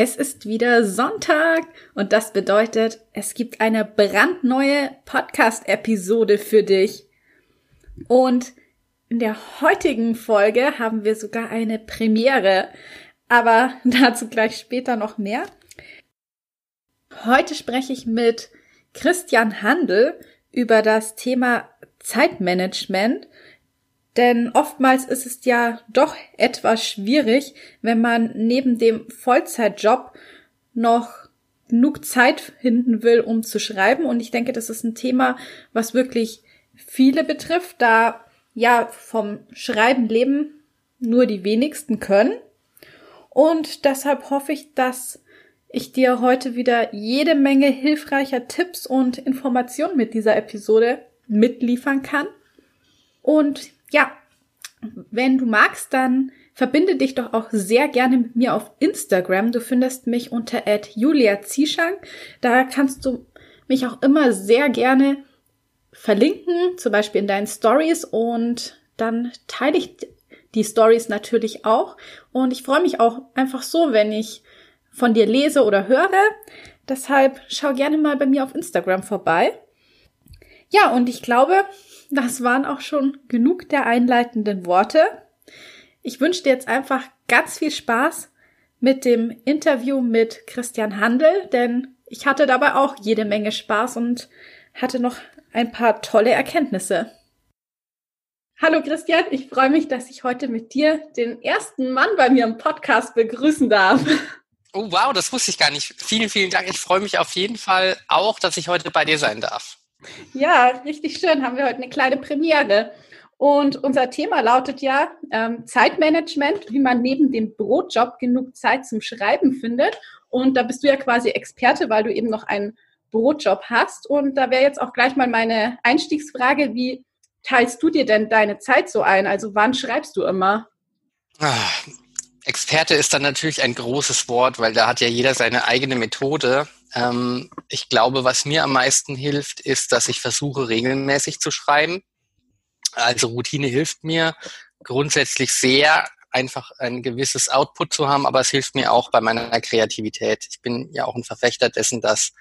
Es ist wieder Sonntag und das bedeutet, es gibt eine brandneue Podcast-Episode für dich. Und in der heutigen Folge haben wir sogar eine Premiere, aber dazu gleich später noch mehr. Heute spreche ich mit Christian Handel über das Thema Zeitmanagement denn oftmals ist es ja doch etwas schwierig, wenn man neben dem Vollzeitjob noch genug Zeit finden will, um zu schreiben. Und ich denke, das ist ein Thema, was wirklich viele betrifft, da ja vom Schreiben leben nur die wenigsten können. Und deshalb hoffe ich, dass ich dir heute wieder jede Menge hilfreicher Tipps und Informationen mit dieser Episode mitliefern kann. Und ja, wenn du magst, dann verbinde dich doch auch sehr gerne mit mir auf Instagram. Du findest mich unter Julia Zieschank. Da kannst du mich auch immer sehr gerne verlinken, zum Beispiel in deinen Stories und dann teile ich die Stories natürlich auch. Und ich freue mich auch einfach so, wenn ich von dir lese oder höre. Deshalb schau gerne mal bei mir auf Instagram vorbei. Ja, und ich glaube, das waren auch schon genug der einleitenden Worte. Ich wünsche dir jetzt einfach ganz viel Spaß mit dem Interview mit Christian Handel, denn ich hatte dabei auch jede Menge Spaß und hatte noch ein paar tolle Erkenntnisse. Hallo Christian, ich freue mich, dass ich heute mit dir den ersten Mann bei mir im Podcast begrüßen darf. Oh wow, das wusste ich gar nicht. Vielen, vielen Dank. Ich freue mich auf jeden Fall auch, dass ich heute bei dir sein darf. Ja, richtig schön. Haben wir heute eine kleine Premiere. Und unser Thema lautet ja ähm, Zeitmanagement, wie man neben dem Brotjob genug Zeit zum Schreiben findet. Und da bist du ja quasi Experte, weil du eben noch einen Brotjob hast. Und da wäre jetzt auch gleich mal meine Einstiegsfrage, wie teilst du dir denn deine Zeit so ein? Also wann schreibst du immer? Ah, Experte ist dann natürlich ein großes Wort, weil da hat ja jeder seine eigene Methode. Ähm, ich glaube, was mir am meisten hilft, ist, dass ich versuche, regelmäßig zu schreiben. Also Routine hilft mir grundsätzlich sehr, einfach ein gewisses Output zu haben, aber es hilft mir auch bei meiner Kreativität. Ich bin ja auch ein Verfechter dessen, dass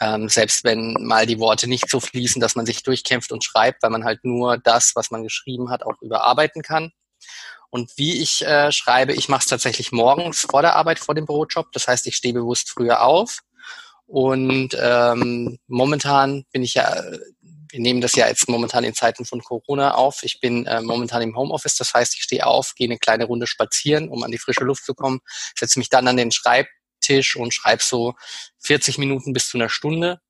ähm, selbst wenn mal die Worte nicht so fließen, dass man sich durchkämpft und schreibt, weil man halt nur das, was man geschrieben hat, auch überarbeiten kann. Und wie ich äh, schreibe, ich mache es tatsächlich morgens vor der Arbeit, vor dem Bürojob. Das heißt, ich stehe bewusst früher auf und ähm, momentan bin ich ja, wir nehmen das ja jetzt momentan in Zeiten von Corona auf. Ich bin äh, momentan im Homeoffice, das heißt, ich stehe auf, gehe eine kleine Runde spazieren, um an die frische Luft zu kommen, setze mich dann an den Schreibtisch und schreibe so 40 Minuten bis zu einer Stunde,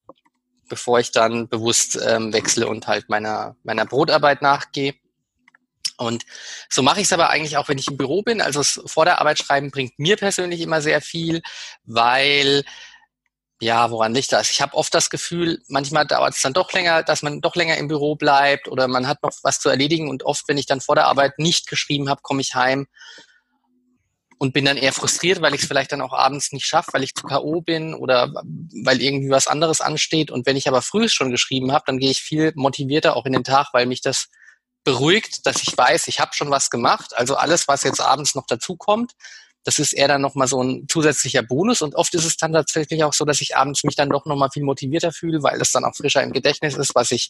bevor ich dann bewusst ähm, wechsle und halt meiner, meiner Brotarbeit nachgehe. Und so mache ich es aber eigentlich auch, wenn ich im Büro bin. Also das vor der Arbeit schreiben bringt mir persönlich immer sehr viel, weil ja, woran liegt das? Ich habe oft das Gefühl, manchmal dauert es dann doch länger, dass man doch länger im Büro bleibt oder man hat noch was zu erledigen und oft, wenn ich dann vor der Arbeit nicht geschrieben habe, komme ich heim und bin dann eher frustriert, weil ich es vielleicht dann auch abends nicht schaffe, weil ich zu K.O. bin oder weil irgendwie was anderes ansteht. Und wenn ich aber früh schon geschrieben habe, dann gehe ich viel motivierter auch in den Tag, weil mich das beruhigt, dass ich weiß, ich habe schon was gemacht. Also alles, was jetzt abends noch dazu kommt, das ist eher dann nochmal so ein zusätzlicher Bonus. Und oft ist es dann tatsächlich auch so, dass ich abends mich dann doch nochmal viel motivierter fühle, weil es dann auch frischer im Gedächtnis ist, was ich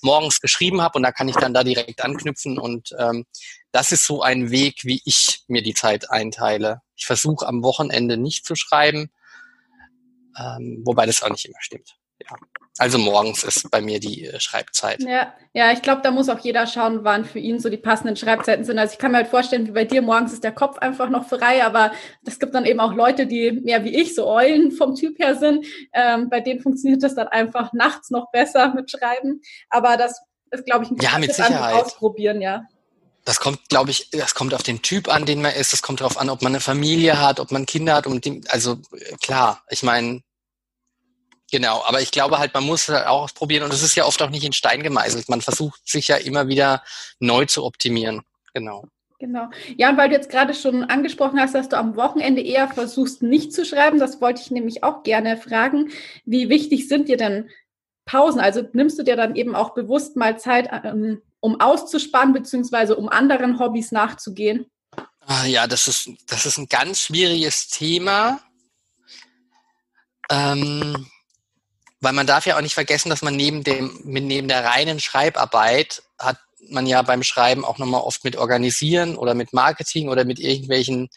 morgens geschrieben habe. Und da kann ich dann da direkt anknüpfen. Und ähm, das ist so ein Weg, wie ich mir die Zeit einteile. Ich versuche am Wochenende nicht zu schreiben, ähm, wobei das auch nicht immer stimmt. Ja. Also morgens ist bei mir die äh, Schreibzeit. Ja, ja, ich glaube, da muss auch jeder schauen, wann für ihn so die passenden Schreibzeiten sind. Also ich kann mir halt vorstellen, wie bei dir morgens ist der Kopf einfach noch frei, aber es gibt dann eben auch Leute, die mehr wie ich so Eulen vom Typ her sind. Ähm, bei denen funktioniert das dann einfach nachts noch besser mit Schreiben. Aber das ist, glaube ich, ein ja, mit Sicherheit. ausprobieren, ja. Das kommt, glaube ich, das kommt auf den Typ an, den man ist. Das kommt darauf an, ob man eine Familie hat, ob man Kinder hat. Und die, also klar, ich meine, genau. Aber ich glaube halt, man muss halt auch ausprobieren. Und es ist ja oft auch nicht in Stein gemeißelt. Man versucht sich ja immer wieder neu zu optimieren. Genau. Genau. Ja, und weil du jetzt gerade schon angesprochen hast, dass du am Wochenende eher versuchst, nicht zu schreiben, das wollte ich nämlich auch gerne fragen. Wie wichtig sind dir denn Pausen? Also nimmst du dir dann eben auch bewusst mal Zeit, ähm, um auszuspannen, beziehungsweise um anderen Hobbys nachzugehen? Ah, ja, das ist, das ist ein ganz schwieriges Thema. Ähm, weil man darf ja auch nicht vergessen, dass man neben dem, neben der reinen Schreibarbeit hat man ja beim Schreiben auch nochmal oft mit Organisieren oder mit Marketing oder mit irgendwelchen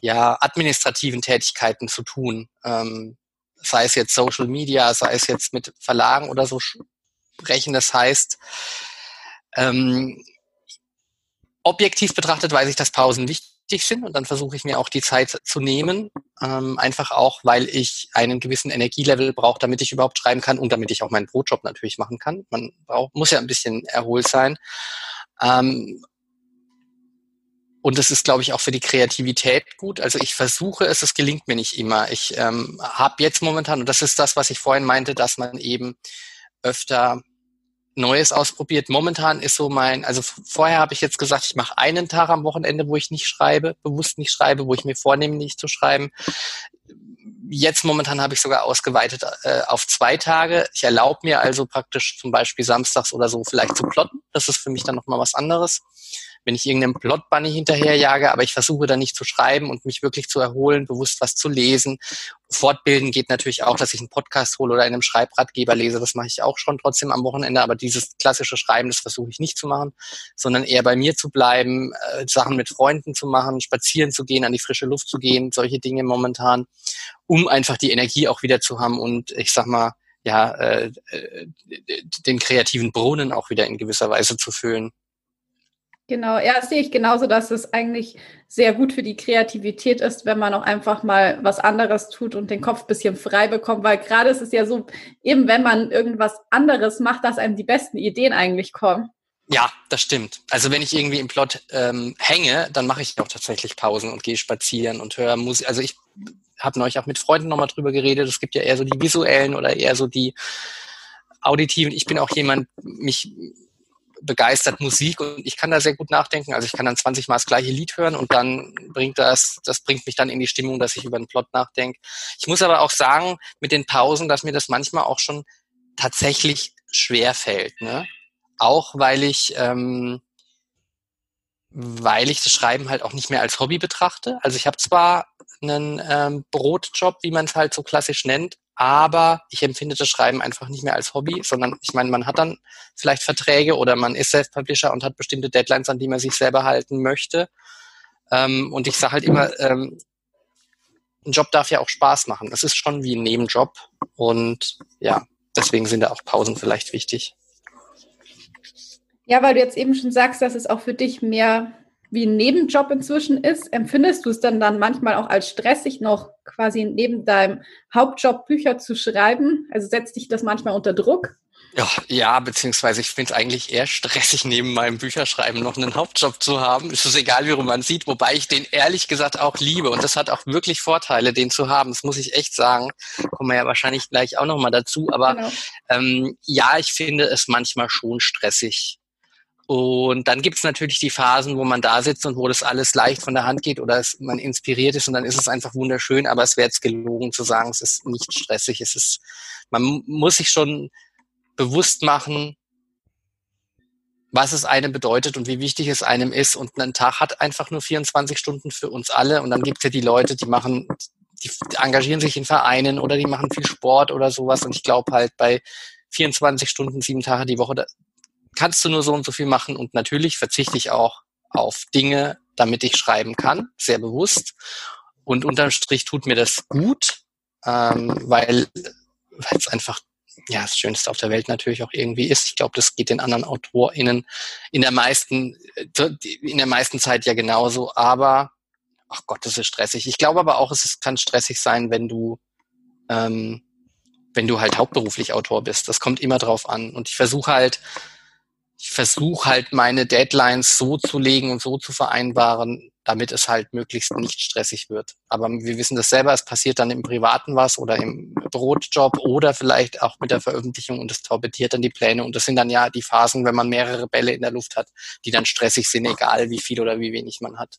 ja, administrativen Tätigkeiten zu tun. Ähm, sei es jetzt Social Media, sei es jetzt mit Verlagen oder so sprechen. Das heißt, ähm, objektiv betrachtet weiß ich, dass Pausen wichtig sind und dann versuche ich mir auch die Zeit zu nehmen. Ähm, einfach auch, weil ich einen gewissen Energielevel brauche, damit ich überhaupt schreiben kann und damit ich auch meinen Brotjob natürlich machen kann. Man braucht, muss ja ein bisschen erholt sein. Ähm, und das ist, glaube ich, auch für die Kreativität gut. Also ich versuche es, es gelingt mir nicht immer. Ich ähm, habe jetzt momentan, und das ist das, was ich vorhin meinte, dass man eben öfter Neues ausprobiert. Momentan ist so mein, also vorher habe ich jetzt gesagt, ich mache einen Tag am Wochenende, wo ich nicht schreibe, bewusst nicht schreibe, wo ich mir vornehme, nicht zu schreiben. Jetzt momentan habe ich sogar ausgeweitet äh, auf zwei Tage. Ich erlaube mir also praktisch zum Beispiel samstags oder so vielleicht zu plotten. Das ist für mich dann nochmal was anderes wenn ich irgendeinem Plot-Bunny hinterherjage, aber ich versuche dann nicht zu schreiben und mich wirklich zu erholen, bewusst was zu lesen. Fortbilden geht natürlich auch, dass ich einen Podcast hole oder in einem Schreibratgeber lese. Das mache ich auch schon trotzdem am Wochenende, aber dieses klassische Schreiben, das versuche ich nicht zu machen, sondern eher bei mir zu bleiben, äh, Sachen mit Freunden zu machen, spazieren zu gehen, an die frische Luft zu gehen, solche Dinge momentan, um einfach die Energie auch wieder zu haben und ich sag mal, ja, äh, äh den kreativen Brunnen auch wieder in gewisser Weise zu füllen. Genau, ja, das sehe ich genauso, dass es eigentlich sehr gut für die Kreativität ist, wenn man auch einfach mal was anderes tut und den Kopf ein bisschen frei bekommt, weil gerade ist es ja so, eben wenn man irgendwas anderes macht, dass einem die besten Ideen eigentlich kommen. Ja, das stimmt. Also wenn ich irgendwie im Plot ähm, hänge, dann mache ich auch tatsächlich Pausen und gehe spazieren und höre Musik. Also ich habe neulich auch mit Freunden nochmal drüber geredet. Es gibt ja eher so die visuellen oder eher so die auditiven. Ich bin auch jemand, mich begeistert Musik und ich kann da sehr gut nachdenken. Also ich kann dann 20 Mal das gleiche Lied hören und dann bringt das, das bringt mich dann in die Stimmung, dass ich über den Plot nachdenke. Ich muss aber auch sagen, mit den Pausen, dass mir das manchmal auch schon tatsächlich schwer fällt. Ne? Auch weil ich, ähm, weil ich das Schreiben halt auch nicht mehr als Hobby betrachte. Also ich habe zwar einen ähm, Brotjob, wie man es halt so klassisch nennt, aber ich empfinde das Schreiben einfach nicht mehr als Hobby, sondern ich meine, man hat dann vielleicht Verträge oder man ist Self-Publisher und hat bestimmte Deadlines, an die man sich selber halten möchte. Ähm, und ich sage halt immer, ähm, ein Job darf ja auch Spaß machen. Das ist schon wie ein Nebenjob und ja, deswegen sind da auch Pausen vielleicht wichtig. Ja, weil du jetzt eben schon sagst, dass es auch für dich mehr wie ein Nebenjob inzwischen ist, empfindest du es dann dann manchmal auch als stressig, noch quasi neben deinem Hauptjob Bücher zu schreiben? Also setzt dich das manchmal unter Druck? Ja, ja, beziehungsweise ich finde es eigentlich eher stressig, neben meinem Bücherschreiben noch einen Hauptjob zu haben. Es ist egal, wie rum man sieht, wobei ich den ehrlich gesagt auch liebe. Und das hat auch wirklich Vorteile, den zu haben. Das muss ich echt sagen. Kommen wir ja wahrscheinlich gleich auch nochmal dazu. Aber genau. ähm, ja, ich finde es manchmal schon stressig. Und dann gibt es natürlich die Phasen, wo man da sitzt und wo das alles leicht von der Hand geht oder es, man inspiriert ist und dann ist es einfach wunderschön, aber es wäre jetzt gelogen zu sagen, es ist nicht stressig. Es ist, man muss sich schon bewusst machen, was es einem bedeutet und wie wichtig es einem ist. Und ein Tag hat einfach nur 24 Stunden für uns alle. Und dann gibt es ja die Leute, die machen, die engagieren sich in Vereinen oder die machen viel Sport oder sowas. Und ich glaube halt bei 24 Stunden, sieben Tage die Woche, kannst du nur so und so viel machen und natürlich verzichte ich auch auf Dinge, damit ich schreiben kann, sehr bewusst. Und unterm Strich tut mir das gut, ähm, weil es einfach ja das Schönste auf der Welt natürlich auch irgendwie ist. Ich glaube, das geht den anderen AutorInnen in der meisten in der meisten Zeit ja genauso. Aber ach Gott, das ist stressig. Ich glaube aber auch, es ist, kann stressig sein, wenn du ähm, wenn du halt hauptberuflich Autor bist. Das kommt immer drauf an. Und ich versuche halt ich versuche halt meine Deadlines so zu legen und so zu vereinbaren, damit es halt möglichst nicht stressig wird. Aber wir wissen das selber, es passiert dann im Privaten was oder im Brotjob oder vielleicht auch mit der Veröffentlichung und es torpediert dann die Pläne. Und das sind dann ja die Phasen, wenn man mehrere Bälle in der Luft hat, die dann stressig sind, egal wie viel oder wie wenig man hat.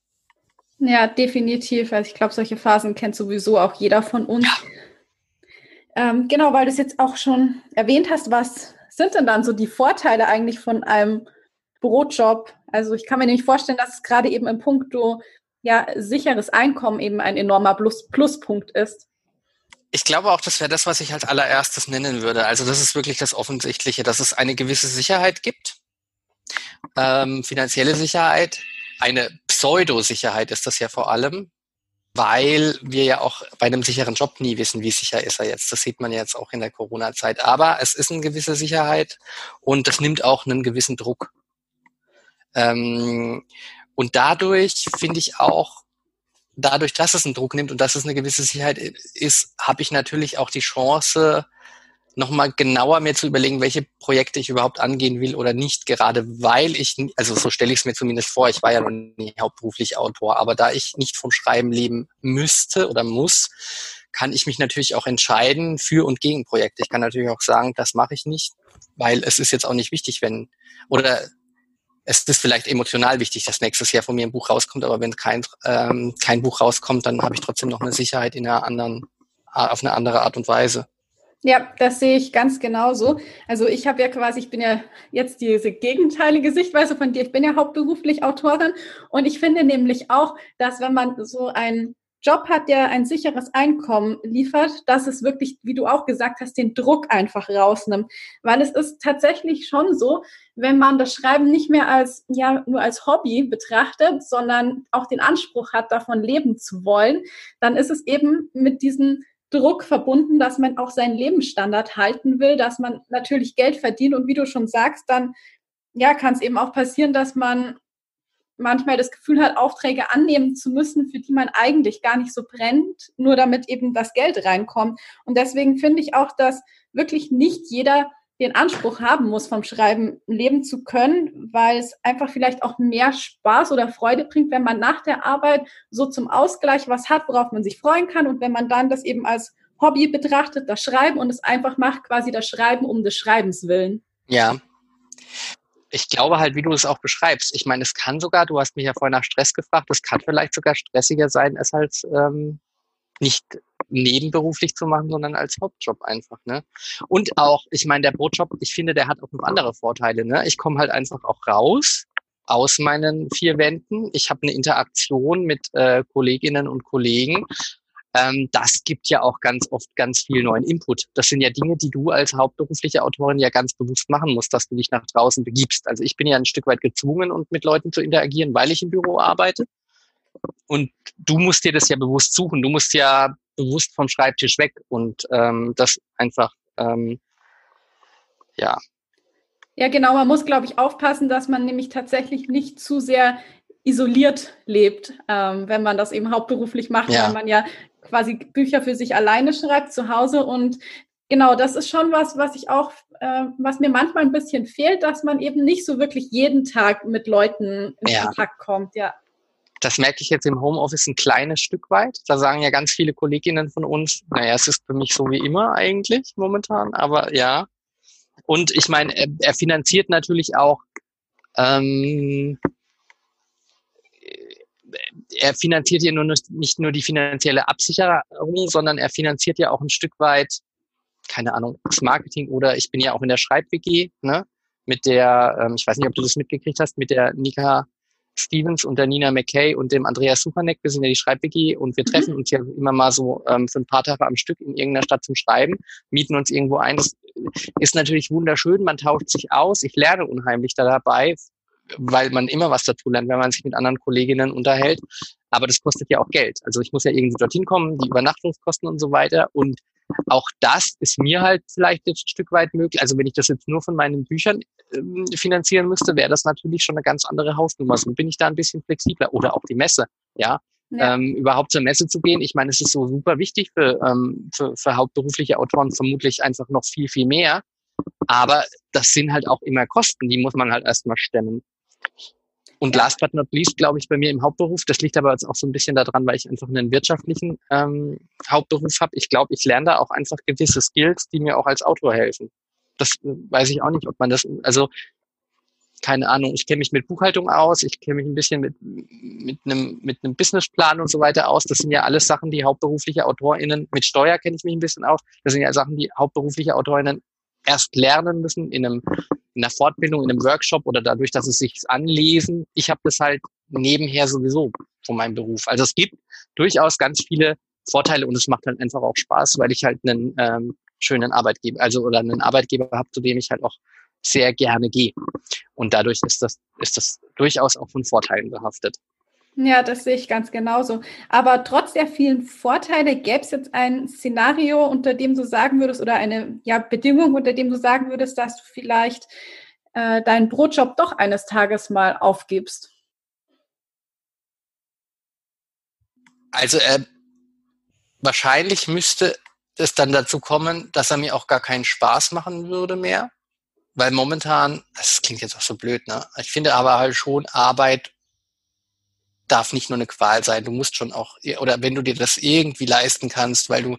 Ja, definitiv. Also ich glaube, solche Phasen kennt sowieso auch jeder von uns. Ja. Ähm, genau, weil du es jetzt auch schon erwähnt hast, was sind denn dann so die Vorteile eigentlich von einem Brotjob? Also ich kann mir nämlich vorstellen, dass es gerade eben im Punkto ja sicheres Einkommen eben ein enormer Plus Pluspunkt ist. Ich glaube auch, das wäre das, was ich als allererstes nennen würde. Also das ist wirklich das Offensichtliche, dass es eine gewisse Sicherheit gibt, ähm, finanzielle Sicherheit, eine Pseudo-Sicherheit ist das ja vor allem, weil wir ja auch bei einem sicheren Job nie wissen, wie sicher ist er jetzt. Das sieht man jetzt auch in der Corona-Zeit. Aber es ist eine gewisse Sicherheit und das nimmt auch einen gewissen Druck. Ähm, und dadurch finde ich auch, dadurch, dass es einen Druck nimmt und dass es eine gewisse Sicherheit ist, habe ich natürlich auch die Chance, nochmal genauer mir zu überlegen, welche Projekte ich überhaupt angehen will oder nicht, gerade weil ich, also so stelle ich es mir zumindest vor, ich war ja noch nie hauptberuflich Autor, aber da ich nicht vom Schreiben leben müsste oder muss, kann ich mich natürlich auch entscheiden für und gegen Projekte. Ich kann natürlich auch sagen, das mache ich nicht, weil es ist jetzt auch nicht wichtig, wenn, oder es ist vielleicht emotional wichtig, dass nächstes Jahr von mir ein Buch rauskommt, aber wenn kein, ähm, kein Buch rauskommt, dann habe ich trotzdem noch eine Sicherheit in einer anderen, auf eine andere Art und Weise. Ja, das sehe ich ganz genauso. Also ich habe ja quasi, ich bin ja jetzt diese gegenteilige Sichtweise von dir. Ich bin ja hauptberuflich Autorin und ich finde nämlich auch, dass wenn man so einen Job hat, der ein sicheres Einkommen liefert, dass es wirklich, wie du auch gesagt hast, den Druck einfach rausnimmt. Weil es ist tatsächlich schon so, wenn man das Schreiben nicht mehr als, ja, nur als Hobby betrachtet, sondern auch den Anspruch hat, davon leben zu wollen, dann ist es eben mit diesen Druck verbunden, dass man auch seinen Lebensstandard halten will, dass man natürlich Geld verdient und wie du schon sagst, dann ja, kann es eben auch passieren, dass man manchmal das Gefühl hat, Aufträge annehmen zu müssen, für die man eigentlich gar nicht so brennt, nur damit eben das Geld reinkommt. Und deswegen finde ich auch, dass wirklich nicht jeder den Anspruch haben muss, vom Schreiben leben zu können, weil es einfach vielleicht auch mehr Spaß oder Freude bringt, wenn man nach der Arbeit so zum Ausgleich was hat, worauf man sich freuen kann und wenn man dann das eben als Hobby betrachtet, das Schreiben und es einfach macht, quasi das Schreiben um des Schreibens willen. Ja. Ich glaube halt, wie du es auch beschreibst. Ich meine, es kann sogar, du hast mich ja vorhin nach Stress gefragt, es kann vielleicht sogar stressiger sein, als halt ähm, nicht nebenberuflich zu machen, sondern als Hauptjob einfach. Ne? Und auch, ich meine, der Brotjob, ich finde, der hat auch noch andere Vorteile. Ne? Ich komme halt einfach auch raus aus meinen vier Wänden. Ich habe eine Interaktion mit äh, Kolleginnen und Kollegen. Ähm, das gibt ja auch ganz oft ganz viel neuen Input. Das sind ja Dinge, die du als hauptberufliche Autorin ja ganz bewusst machen musst, dass du dich nach draußen begibst. Also ich bin ja ein Stück weit gezwungen, und mit Leuten zu interagieren, weil ich im Büro arbeite. Und du musst dir das ja bewusst suchen. Du musst ja bewusst vom Schreibtisch weg und ähm, das einfach, ähm, ja. Ja, genau. Man muss, glaube ich, aufpassen, dass man nämlich tatsächlich nicht zu sehr isoliert lebt, ähm, wenn man das eben hauptberuflich macht, ja. weil man ja quasi Bücher für sich alleine schreibt zu Hause und genau, das ist schon was, was ich auch, äh, was mir manchmal ein bisschen fehlt, dass man eben nicht so wirklich jeden Tag mit Leuten in ja. Kontakt kommt, ja. Das merke ich jetzt im Homeoffice ein kleines Stück weit. Da sagen ja ganz viele Kolleginnen von uns, naja, es ist für mich so wie immer eigentlich momentan, aber ja. Und ich meine, er, er finanziert natürlich auch, ähm, er finanziert ja nur nicht nur die finanzielle Absicherung, sondern er finanziert ja auch ein Stück weit, keine Ahnung, das Marketing oder ich bin ja auch in der Schreib-WG, ne? Mit der, ähm, ich weiß nicht, ob du das mitgekriegt hast, mit der Nika Stevens und der Nina McKay und dem Andreas Supanek. Wir sind ja die Schreib-WG und wir mhm. treffen mhm. uns ja immer mal so ähm, für ein paar Tage am Stück in irgendeiner Stadt zum Schreiben, mieten uns irgendwo ein. Das ist natürlich wunderschön, man tauscht sich aus. Ich lerne unheimlich da dabei, weil man immer was dazu lernt, wenn man sich mit anderen Kolleginnen unterhält. Aber das kostet ja auch Geld. Also ich muss ja irgendwie dorthin kommen, die Übernachtungskosten und so weiter. Und auch das ist mir halt vielleicht jetzt ein Stück weit möglich. Also wenn ich das jetzt nur von meinen Büchern ähm, finanzieren müsste, wäre das natürlich schon eine ganz andere Hausnummer. So bin ich da ein bisschen flexibler. Oder auch die Messe, ja. ja. Ähm, überhaupt zur Messe zu gehen. Ich meine, es ist so super wichtig für, ähm, für, für hauptberufliche Autoren vermutlich einfach noch viel, viel mehr. Aber das sind halt auch immer Kosten, die muss man halt erstmal stemmen. Und last but not least, glaube ich, bei mir im Hauptberuf, das liegt aber jetzt auch so ein bisschen daran, weil ich einfach einen wirtschaftlichen ähm, Hauptberuf habe. Ich glaube, ich lerne da auch einfach gewisse Skills, die mir auch als Autor helfen. Das äh, weiß ich auch nicht, ob man das, also keine Ahnung, ich kenne mich mit Buchhaltung aus, ich kenne mich ein bisschen mit, mit einem, mit einem Businessplan und so weiter aus. Das sind ja alles Sachen, die hauptberufliche AutorInnen, mit Steuer kenne ich mich ein bisschen aus. Das sind ja Sachen, die hauptberufliche AutorInnen erst lernen müssen in einem in einer Fortbildung, in einem Workshop oder dadurch, dass sie sich anlesen. Ich habe das halt nebenher sowieso von meinem Beruf. Also es gibt durchaus ganz viele Vorteile und es macht halt einfach auch Spaß, weil ich halt einen ähm, schönen Arbeitgeber, also oder einen Arbeitgeber habe, zu dem ich halt auch sehr gerne gehe. Und dadurch ist das, ist das durchaus auch von Vorteilen behaftet. Ja, das sehe ich ganz genauso. Aber trotz der vielen Vorteile, gäbe es jetzt ein Szenario, unter dem du sagen würdest, oder eine ja, Bedingung, unter dem du sagen würdest, dass du vielleicht äh, deinen Brotjob doch eines Tages mal aufgibst? Also äh, wahrscheinlich müsste es dann dazu kommen, dass er mir auch gar keinen Spaß machen würde mehr. Weil momentan, das klingt jetzt auch so blöd, ne? Ich finde aber halt schon, Arbeit darf nicht nur eine Qual sein. Du musst schon auch, oder wenn du dir das irgendwie leisten kannst, weil du,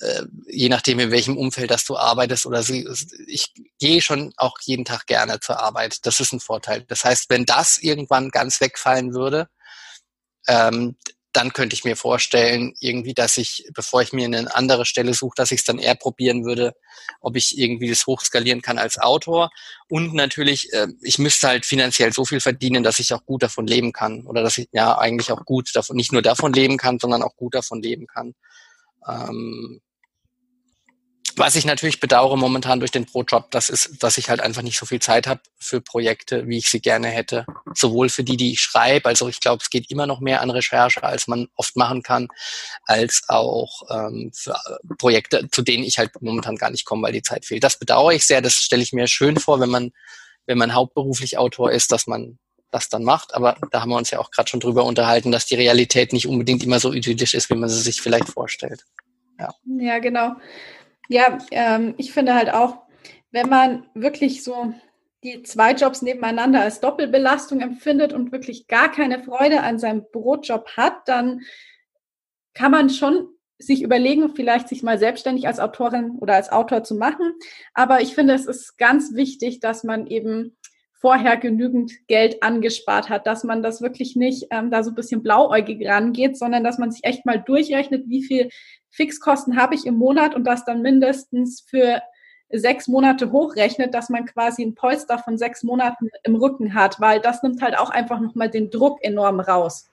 äh, je nachdem in welchem Umfeld, dass du arbeitest oder sie, ich gehe schon auch jeden Tag gerne zur Arbeit. Das ist ein Vorteil. Das heißt, wenn das irgendwann ganz wegfallen würde, ähm, dann könnte ich mir vorstellen, irgendwie, dass ich, bevor ich mir eine andere Stelle suche, dass ich es dann eher probieren würde, ob ich irgendwie das hochskalieren kann als Autor. Und natürlich, äh, ich müsste halt finanziell so viel verdienen, dass ich auch gut davon leben kann. Oder dass ich ja eigentlich auch gut davon, nicht nur davon leben kann, sondern auch gut davon leben kann. Ähm, was ich natürlich bedauere momentan durch den Pro-Job, das ist, dass ich halt einfach nicht so viel Zeit habe für Projekte, wie ich sie gerne hätte. Sowohl für die, die ich schreibe, also ich glaube, es geht immer noch mehr an Recherche, als man oft machen kann, als auch ähm, für äh, Projekte, zu denen ich halt momentan gar nicht komme, weil die Zeit fehlt. Das bedauere ich sehr, das stelle ich mir schön vor, wenn man, wenn man hauptberuflich Autor ist, dass man das dann macht. Aber da haben wir uns ja auch gerade schon drüber unterhalten, dass die Realität nicht unbedingt immer so idyllisch ist, wie man sie sich vielleicht vorstellt. Ja, ja genau. Ja, ähm, ich finde halt auch, wenn man wirklich so die zwei Jobs nebeneinander als Doppelbelastung empfindet und wirklich gar keine Freude an seinem Brotjob hat, dann kann man schon sich überlegen, vielleicht sich mal selbstständig als Autorin oder als Autor zu machen. Aber ich finde, es ist ganz wichtig, dass man eben vorher genügend Geld angespart hat, dass man das wirklich nicht ähm, da so ein bisschen blauäugig rangeht, sondern dass man sich echt mal durchrechnet, wie viel Fixkosten habe ich im Monat und das dann mindestens für sechs Monate hochrechnet, dass man quasi ein Polster von sechs Monaten im Rücken hat, weil das nimmt halt auch einfach nochmal den Druck enorm raus.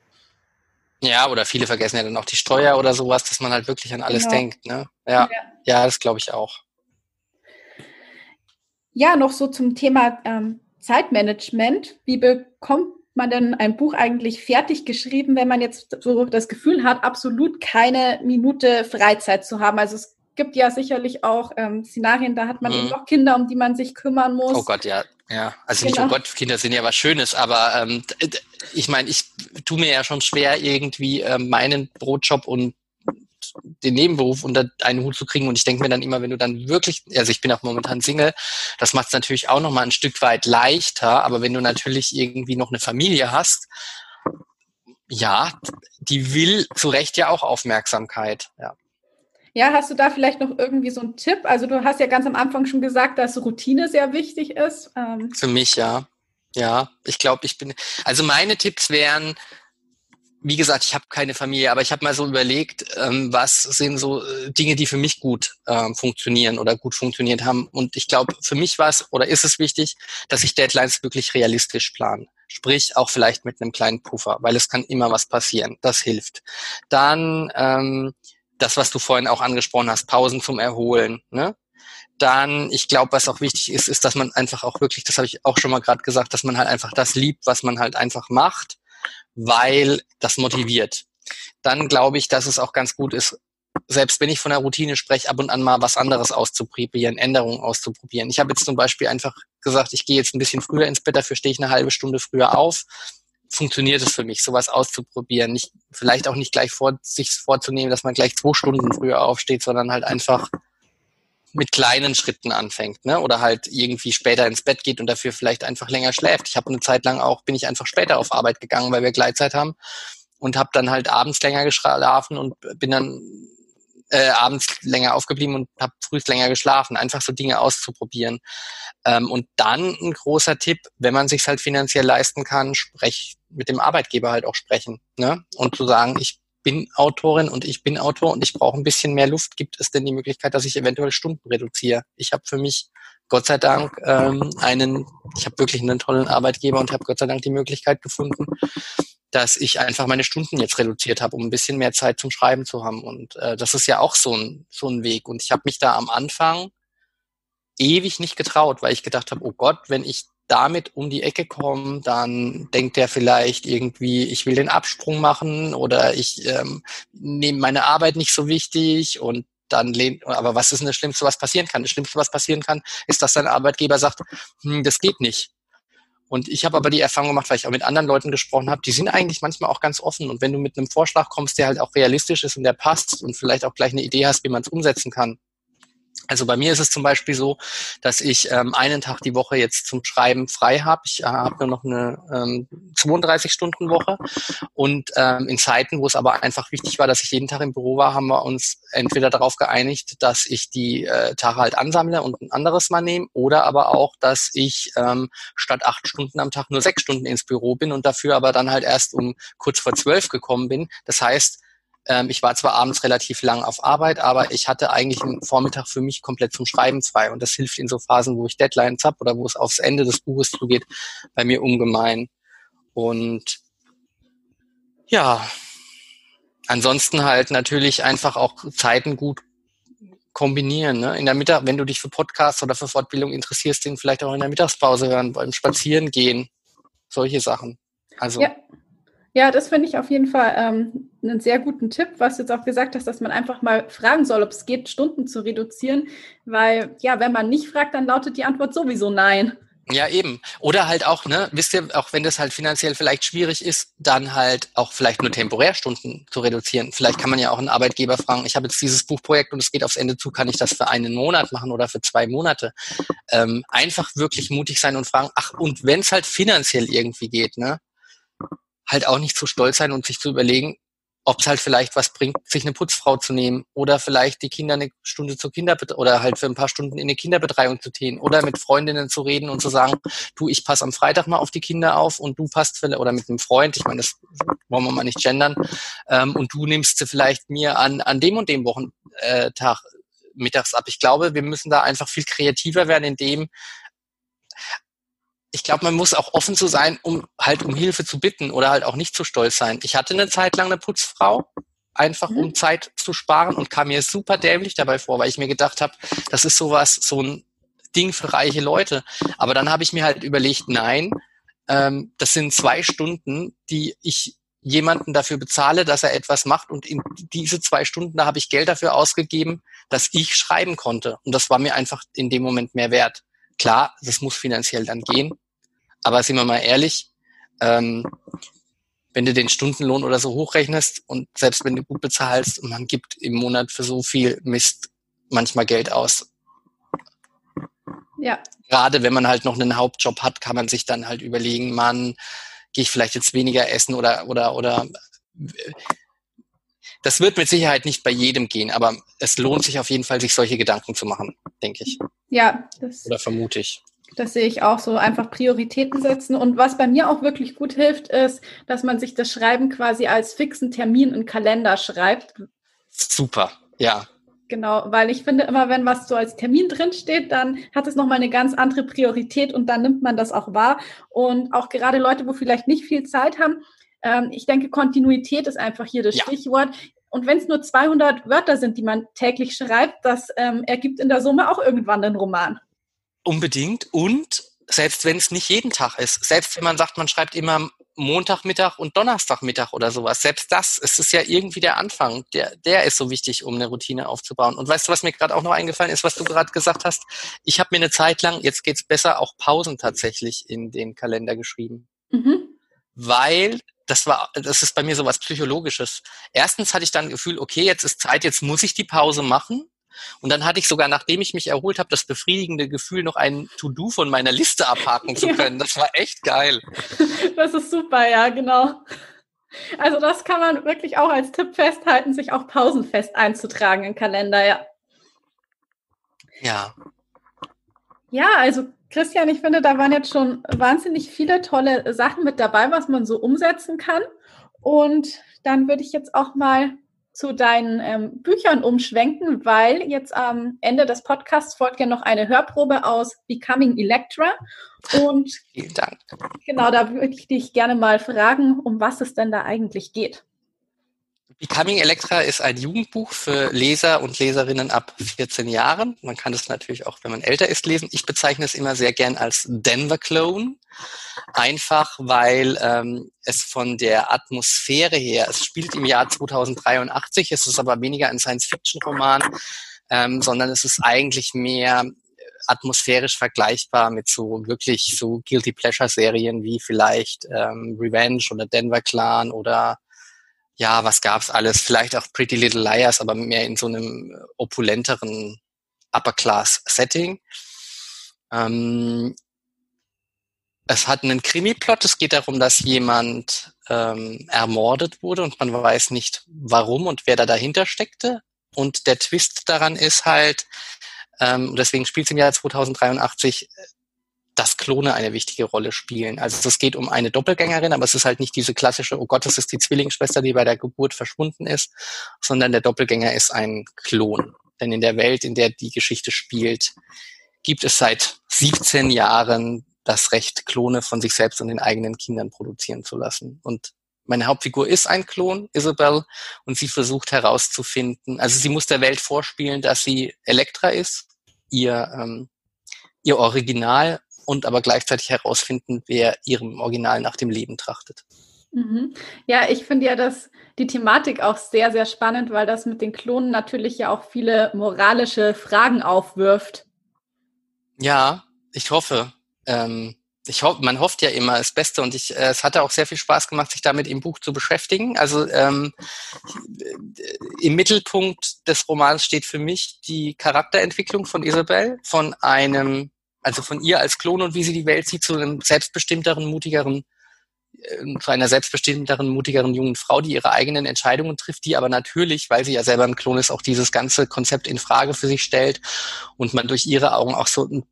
Ja, oder viele vergessen ja dann auch die Steuer oder sowas, dass man halt wirklich an alles genau. denkt. Ne? Ja, ja. ja das glaube ich auch. Ja, noch so zum Thema ähm, Zeitmanagement. Wie bekommt man denn ein Buch eigentlich fertig geschrieben, wenn man jetzt so das Gefühl hat, absolut keine Minute Freizeit zu haben? Also es gibt ja sicherlich auch ähm, Szenarien, da hat man mhm. eben noch Kinder, um die man sich kümmern muss. Oh Gott, ja. Ja, also genau. nicht, oh Gott, Kinder sind ja was Schönes, aber ähm, ich meine, ich tue mir ja schon schwer, irgendwie ähm, meinen Brotjob und den Nebenberuf unter einen Hut zu kriegen. Und ich denke mir dann immer, wenn du dann wirklich, also ich bin auch momentan Single, das macht es natürlich auch nochmal ein Stück weit leichter. Aber wenn du natürlich irgendwie noch eine Familie hast, ja, die will zu Recht ja auch Aufmerksamkeit. Ja. Ja, hast du da vielleicht noch irgendwie so einen Tipp? Also du hast ja ganz am Anfang schon gesagt, dass Routine sehr wichtig ist. Ähm Für mich ja. Ja, ich glaube, ich bin. Also meine Tipps wären, wie gesagt, ich habe keine Familie, aber ich habe mal so überlegt, ähm, was sind so äh, Dinge, die für mich gut ähm, funktionieren oder gut funktioniert haben. Und ich glaube, für mich war es oder ist es wichtig, dass ich Deadlines wirklich realistisch plane. Sprich, auch vielleicht mit einem kleinen Puffer, weil es kann immer was passieren. Das hilft. Dann ähm, das, was du vorhin auch angesprochen hast, Pausen zum Erholen. Ne? Dann, ich glaube, was auch wichtig ist, ist, dass man einfach auch wirklich, das habe ich auch schon mal gerade gesagt, dass man halt einfach das liebt, was man halt einfach macht weil das motiviert. Dann glaube ich, dass es auch ganz gut ist, selbst wenn ich von der Routine spreche, ab und an mal was anderes auszuprobieren, Änderungen auszuprobieren. Ich habe jetzt zum Beispiel einfach gesagt, ich gehe jetzt ein bisschen früher ins Bett, dafür stehe ich eine halbe Stunde früher auf. Funktioniert es für mich, sowas auszuprobieren? Nicht, vielleicht auch nicht gleich vor, sich vorzunehmen, dass man gleich zwei Stunden früher aufsteht, sondern halt einfach mit kleinen Schritten anfängt, ne? Oder halt irgendwie später ins Bett geht und dafür vielleicht einfach länger schläft. Ich habe eine Zeit lang auch, bin ich einfach später auf Arbeit gegangen, weil wir Gleitzeit haben und habe dann halt abends länger geschlafen und bin dann äh, abends länger aufgeblieben und habe früh länger geschlafen. Einfach so Dinge auszuprobieren. Ähm, und dann ein großer Tipp, wenn man sich halt finanziell leisten kann, sprech mit dem Arbeitgeber halt auch sprechen. Ne? Und zu sagen, ich bin Autorin und ich bin Autor und ich brauche ein bisschen mehr Luft, gibt es denn die Möglichkeit, dass ich eventuell Stunden reduziere? Ich habe für mich Gott sei Dank ähm, einen, ich habe wirklich einen tollen Arbeitgeber und habe Gott sei Dank die Möglichkeit gefunden, dass ich einfach meine Stunden jetzt reduziert habe, um ein bisschen mehr Zeit zum Schreiben zu haben. Und äh, das ist ja auch so ein, so ein Weg. Und ich habe mich da am Anfang ewig nicht getraut, weil ich gedacht habe, oh Gott, wenn ich damit um die Ecke komme, dann denkt er vielleicht irgendwie, ich will den Absprung machen oder ich ähm, nehme meine Arbeit nicht so wichtig und dann lehnt, aber was ist das Schlimmste, was passieren kann? Das Schlimmste, was passieren kann, ist, dass dein Arbeitgeber sagt, hm, das geht nicht. Und ich habe aber die Erfahrung gemacht, weil ich auch mit anderen Leuten gesprochen habe, die sind eigentlich manchmal auch ganz offen. Und wenn du mit einem Vorschlag kommst, der halt auch realistisch ist und der passt und vielleicht auch gleich eine Idee hast, wie man es umsetzen kann, also bei mir ist es zum Beispiel so, dass ich ähm, einen Tag die Woche jetzt zum Schreiben frei habe. Ich äh, habe nur noch eine ähm, 32-Stunden-Woche. Und ähm, in Zeiten, wo es aber einfach wichtig war, dass ich jeden Tag im Büro war, haben wir uns entweder darauf geeinigt, dass ich die äh, Tage halt ansammle und ein anderes mal nehme, oder aber auch, dass ich ähm, statt acht Stunden am Tag nur sechs Stunden ins Büro bin und dafür aber dann halt erst um kurz vor zwölf gekommen bin. Das heißt, ähm, ich war zwar abends relativ lang auf Arbeit, aber ich hatte eigentlich einen Vormittag für mich komplett zum Schreiben frei. Und das hilft in so Phasen, wo ich Deadlines habe oder wo es aufs Ende des Buches zugeht, bei mir ungemein. Und ja, ansonsten halt natürlich einfach auch Zeiten gut kombinieren. Ne? In der Mittag, wenn du dich für Podcasts oder für Fortbildung interessierst, den vielleicht auch in der Mittagspause hören, beim Spazieren gehen, solche Sachen. Also ja. Ja, das finde ich auf jeden Fall ähm, einen sehr guten Tipp, was du jetzt auch gesagt hast, dass man einfach mal fragen soll, ob es geht, Stunden zu reduzieren, weil ja, wenn man nicht fragt, dann lautet die Antwort sowieso nein. Ja, eben. Oder halt auch, ne, wisst ihr, auch wenn das halt finanziell vielleicht schwierig ist, dann halt auch vielleicht nur temporär Stunden zu reduzieren. Vielleicht kann man ja auch einen Arbeitgeber fragen, ich habe jetzt dieses Buchprojekt und es geht aufs Ende zu, kann ich das für einen Monat machen oder für zwei Monate? Ähm, einfach wirklich mutig sein und fragen, ach, und wenn es halt finanziell irgendwie geht, ne, halt auch nicht zu stolz sein und sich zu überlegen, ob es halt vielleicht was bringt, sich eine Putzfrau zu nehmen oder vielleicht die Kinder eine Stunde zur Kinderbetreuung oder halt für ein paar Stunden in eine Kinderbetreuung zu gehen oder mit Freundinnen zu reden und zu sagen, du, ich passe am Freitag mal auf die Kinder auf und du passt für, oder mit einem Freund, ich meine, das wollen wir mal nicht gendern, ähm, und du nimmst sie vielleicht mir an, an dem und dem Wochentag mittags ab. Ich glaube, wir müssen da einfach viel kreativer werden in dem, ich glaube, man muss auch offen zu sein, um halt um Hilfe zu bitten oder halt auch nicht zu stolz sein. Ich hatte eine Zeit lang eine Putzfrau, einfach mhm. um Zeit zu sparen und kam mir super dämlich dabei vor, weil ich mir gedacht habe, das ist sowas, so ein Ding für reiche Leute. Aber dann habe ich mir halt überlegt, nein, ähm, das sind zwei Stunden, die ich jemanden dafür bezahle, dass er etwas macht und in diese zwei Stunden, da habe ich Geld dafür ausgegeben, dass ich schreiben konnte. Und das war mir einfach in dem Moment mehr wert. Klar, das muss finanziell dann gehen, aber sind wir mal ehrlich, ähm, wenn du den Stundenlohn oder so hochrechnest und selbst wenn du gut bezahlst und man gibt im Monat für so viel Mist manchmal Geld aus. Ja. Gerade wenn man halt noch einen Hauptjob hat, kann man sich dann halt überlegen, man, gehe ich vielleicht jetzt weniger essen oder, oder, oder, das wird mit Sicherheit nicht bei jedem gehen, aber es lohnt sich auf jeden Fall, sich solche Gedanken zu machen, denke ich. Ja, das. Oder vermute ich. Das sehe ich auch so, einfach Prioritäten setzen. Und was bei mir auch wirklich gut hilft, ist, dass man sich das Schreiben quasi als fixen Termin im Kalender schreibt. Super, ja. Genau, weil ich finde immer, wenn was so als Termin drinsteht, dann hat es nochmal eine ganz andere Priorität und dann nimmt man das auch wahr. Und auch gerade Leute, wo vielleicht nicht viel Zeit haben, ähm, ich denke, Kontinuität ist einfach hier das ja. Stichwort. Und wenn es nur 200 Wörter sind, die man täglich schreibt, das ähm, ergibt in der Summe auch irgendwann einen Roman. Unbedingt. Und selbst wenn es nicht jeden Tag ist, selbst wenn man sagt, man schreibt immer Montagmittag und Donnerstagmittag oder sowas, selbst das, es ist ja irgendwie der Anfang, der, der ist so wichtig, um eine Routine aufzubauen. Und weißt du, was mir gerade auch noch eingefallen ist, was du gerade gesagt hast? Ich habe mir eine Zeit lang, jetzt geht's besser, auch Pausen tatsächlich in den Kalender geschrieben. Mhm. Weil das war, das ist bei mir so was Psychologisches. Erstens hatte ich dann Gefühl, okay, jetzt ist Zeit, jetzt muss ich die Pause machen. Und dann hatte ich sogar, nachdem ich mich erholt habe, das befriedigende Gefühl, noch ein To-Do von meiner Liste abhaken zu können. Ja. Das war echt geil. Das ist super, ja, genau. Also das kann man wirklich auch als Tipp festhalten, sich auch pausenfest einzutragen im Kalender, ja. Ja. Ja, also Christian, ich finde, da waren jetzt schon wahnsinnig viele tolle Sachen mit dabei, was man so umsetzen kann. Und dann würde ich jetzt auch mal zu deinen ähm, Büchern umschwenken, weil jetzt am Ende des Podcasts folgt ja noch eine Hörprobe aus Becoming Electra. Und vielen Dank. Genau, da würde ich dich gerne mal fragen, um was es denn da eigentlich geht. Becoming Electra ist ein Jugendbuch für Leser und Leserinnen ab 14 Jahren. Man kann es natürlich auch, wenn man älter ist, lesen. Ich bezeichne es immer sehr gern als Denver Clone. Einfach, weil ähm, es von der Atmosphäre her, es spielt im Jahr 2083, es ist aber weniger ein Science-Fiction-Roman, ähm, sondern es ist eigentlich mehr atmosphärisch vergleichbar mit so wirklich so Guilty Pleasure Serien wie vielleicht ähm, Revenge oder Denver Clan oder ja, was gab's alles? Vielleicht auch Pretty Little Liars, aber mehr in so einem opulenteren Upper-Class-Setting. Ähm, es hat einen Krimi-Plot. Es geht darum, dass jemand ähm, ermordet wurde und man weiß nicht, warum und wer da dahinter steckte. Und der Twist daran ist halt, ähm, deswegen spielt es im Jahr 2083, dass Klone eine wichtige Rolle spielen. Also es geht um eine Doppelgängerin, aber es ist halt nicht diese klassische, oh Gott, das ist die Zwillingsschwester, die bei der Geburt verschwunden ist, sondern der Doppelgänger ist ein Klon. Denn in der Welt, in der die Geschichte spielt, gibt es seit 17 Jahren das Recht, Klone von sich selbst und den eigenen Kindern produzieren zu lassen. Und meine Hauptfigur ist ein Klon, Isabel, und sie versucht herauszufinden, also sie muss der Welt vorspielen, dass sie Elektra ist, ihr, ähm, ihr Original und aber gleichzeitig herausfinden, wer ihrem Original nach dem Leben trachtet. Mhm. Ja, ich finde ja das, die Thematik auch sehr, sehr spannend, weil das mit den Klonen natürlich ja auch viele moralische Fragen aufwirft. Ja, ich hoffe. Ähm, ich hoffe, man hofft ja immer das Beste und ich, äh, es hatte auch sehr viel Spaß gemacht, sich damit im Buch zu beschäftigen. Also ähm, im Mittelpunkt des Romans steht für mich die Charakterentwicklung von Isabel, von einem also von ihr als Klon und wie sie die Welt sieht, zu einem selbstbestimmteren, mutigeren, äh, zu einer selbstbestimmteren, mutigeren jungen Frau, die ihre eigenen Entscheidungen trifft, die aber natürlich, weil sie ja selber ein Klon ist, auch dieses ganze Konzept in Frage für sich stellt und man durch ihre Augen auch so einen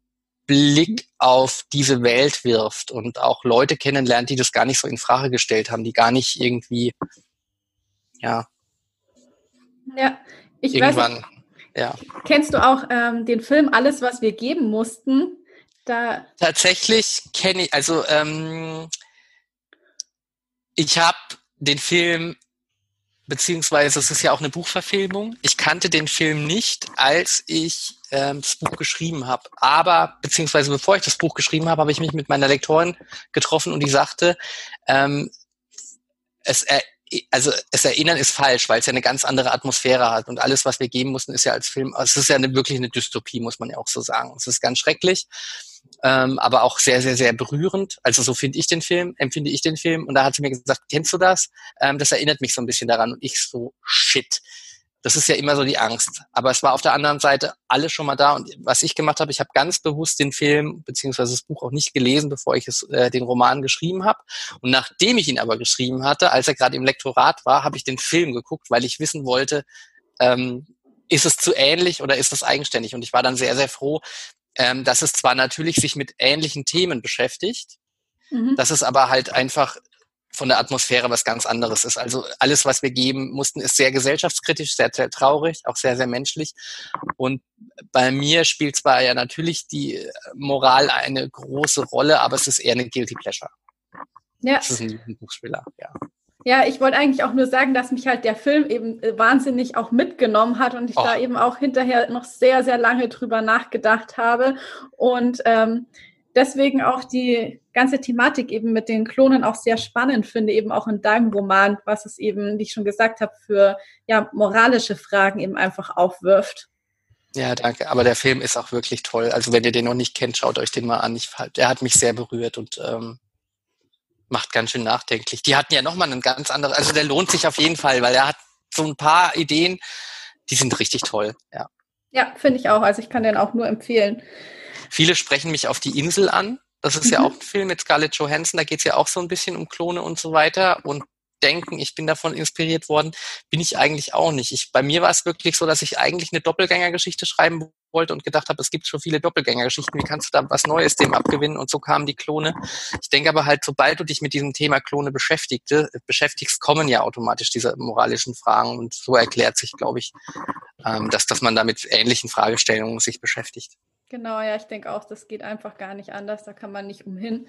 Blick auf diese Welt wirft und auch Leute kennenlernt, die das gar nicht so in Frage gestellt haben, die gar nicht irgendwie, ja. Ja, ich irgendwann, weiß, ja. Kennst du auch ähm, den Film Alles, was wir geben mussten? Da Tatsächlich kenne ich, also ähm, ich habe den Film, beziehungsweise es ist ja auch eine Buchverfilmung, ich kannte den Film nicht, als ich ähm, das Buch geschrieben habe. Aber, beziehungsweise bevor ich das Buch geschrieben habe, habe ich mich mit meiner Lektorin getroffen und die sagte, ähm, es, er, also es erinnern ist falsch, weil es ja eine ganz andere Atmosphäre hat und alles, was wir geben mussten, ist ja als Film, es ist ja eine, wirklich eine Dystopie, muss man ja auch so sagen. Es ist ganz schrecklich ähm, aber auch sehr, sehr, sehr berührend. Also so finde ich den Film, empfinde ich den Film. Und da hat sie mir gesagt, kennst du das? Ähm, das erinnert mich so ein bisschen daran. Und ich so, shit. Das ist ja immer so die Angst. Aber es war auf der anderen Seite alles schon mal da. Und was ich gemacht habe, ich habe ganz bewusst den Film beziehungsweise das Buch auch nicht gelesen, bevor ich es, äh, den Roman geschrieben habe. Und nachdem ich ihn aber geschrieben hatte, als er gerade im Lektorat war, habe ich den Film geguckt, weil ich wissen wollte, ähm, ist es zu ähnlich oder ist es eigenständig? Und ich war dann sehr, sehr froh, ähm, dass es zwar natürlich sich mit ähnlichen Themen beschäftigt, mhm. dass es aber halt einfach von der Atmosphäre was ganz anderes ist. Also alles, was wir geben mussten, ist sehr gesellschaftskritisch, sehr, sehr traurig, auch sehr, sehr menschlich. Und bei mir spielt zwar ja natürlich die Moral eine große Rolle, aber es ist eher eine Guilty Pleasure. Ja. Es ist ein Buchspieler, ja. Ja, ich wollte eigentlich auch nur sagen, dass mich halt der Film eben äh, wahnsinnig auch mitgenommen hat und ich oh. da eben auch hinterher noch sehr, sehr lange drüber nachgedacht habe und ähm, deswegen auch die ganze Thematik eben mit den Klonen auch sehr spannend finde, eben auch in deinem Roman, was es eben, wie ich schon gesagt habe, für ja moralische Fragen eben einfach aufwirft. Ja, danke. Aber der Film ist auch wirklich toll. Also wenn ihr den noch nicht kennt, schaut euch den mal an. Ich, der hat mich sehr berührt und ähm, macht ganz schön nachdenklich. Die hatten ja nochmal einen ganz anderen, also der lohnt sich auf jeden Fall, weil er hat so ein paar Ideen, die sind richtig toll, ja. Ja, finde ich auch. Also ich kann den auch nur empfehlen. Viele sprechen mich auf die Insel an. Das ist mhm. ja auch ein Film mit Scarlett Johansson. Da geht es ja auch so ein bisschen um Klone und so weiter. Und denken, ich bin davon inspiriert worden, bin ich eigentlich auch nicht. Ich, bei mir war es wirklich so, dass ich eigentlich eine Doppelgängergeschichte schreiben wollte und gedacht habe, es gibt schon viele Doppelgängergeschichten, wie kannst du da was Neues dem abgewinnen? Und so kamen die Klone. Ich denke aber halt, sobald du dich mit diesem Thema Klone beschäftigte, beschäftigst, kommen ja automatisch diese moralischen Fragen und so erklärt sich, glaube ich, ähm, dass, dass man da mit ähnlichen Fragestellungen sich beschäftigt. Genau, ja, ich denke auch, das geht einfach gar nicht anders, da kann man nicht umhin.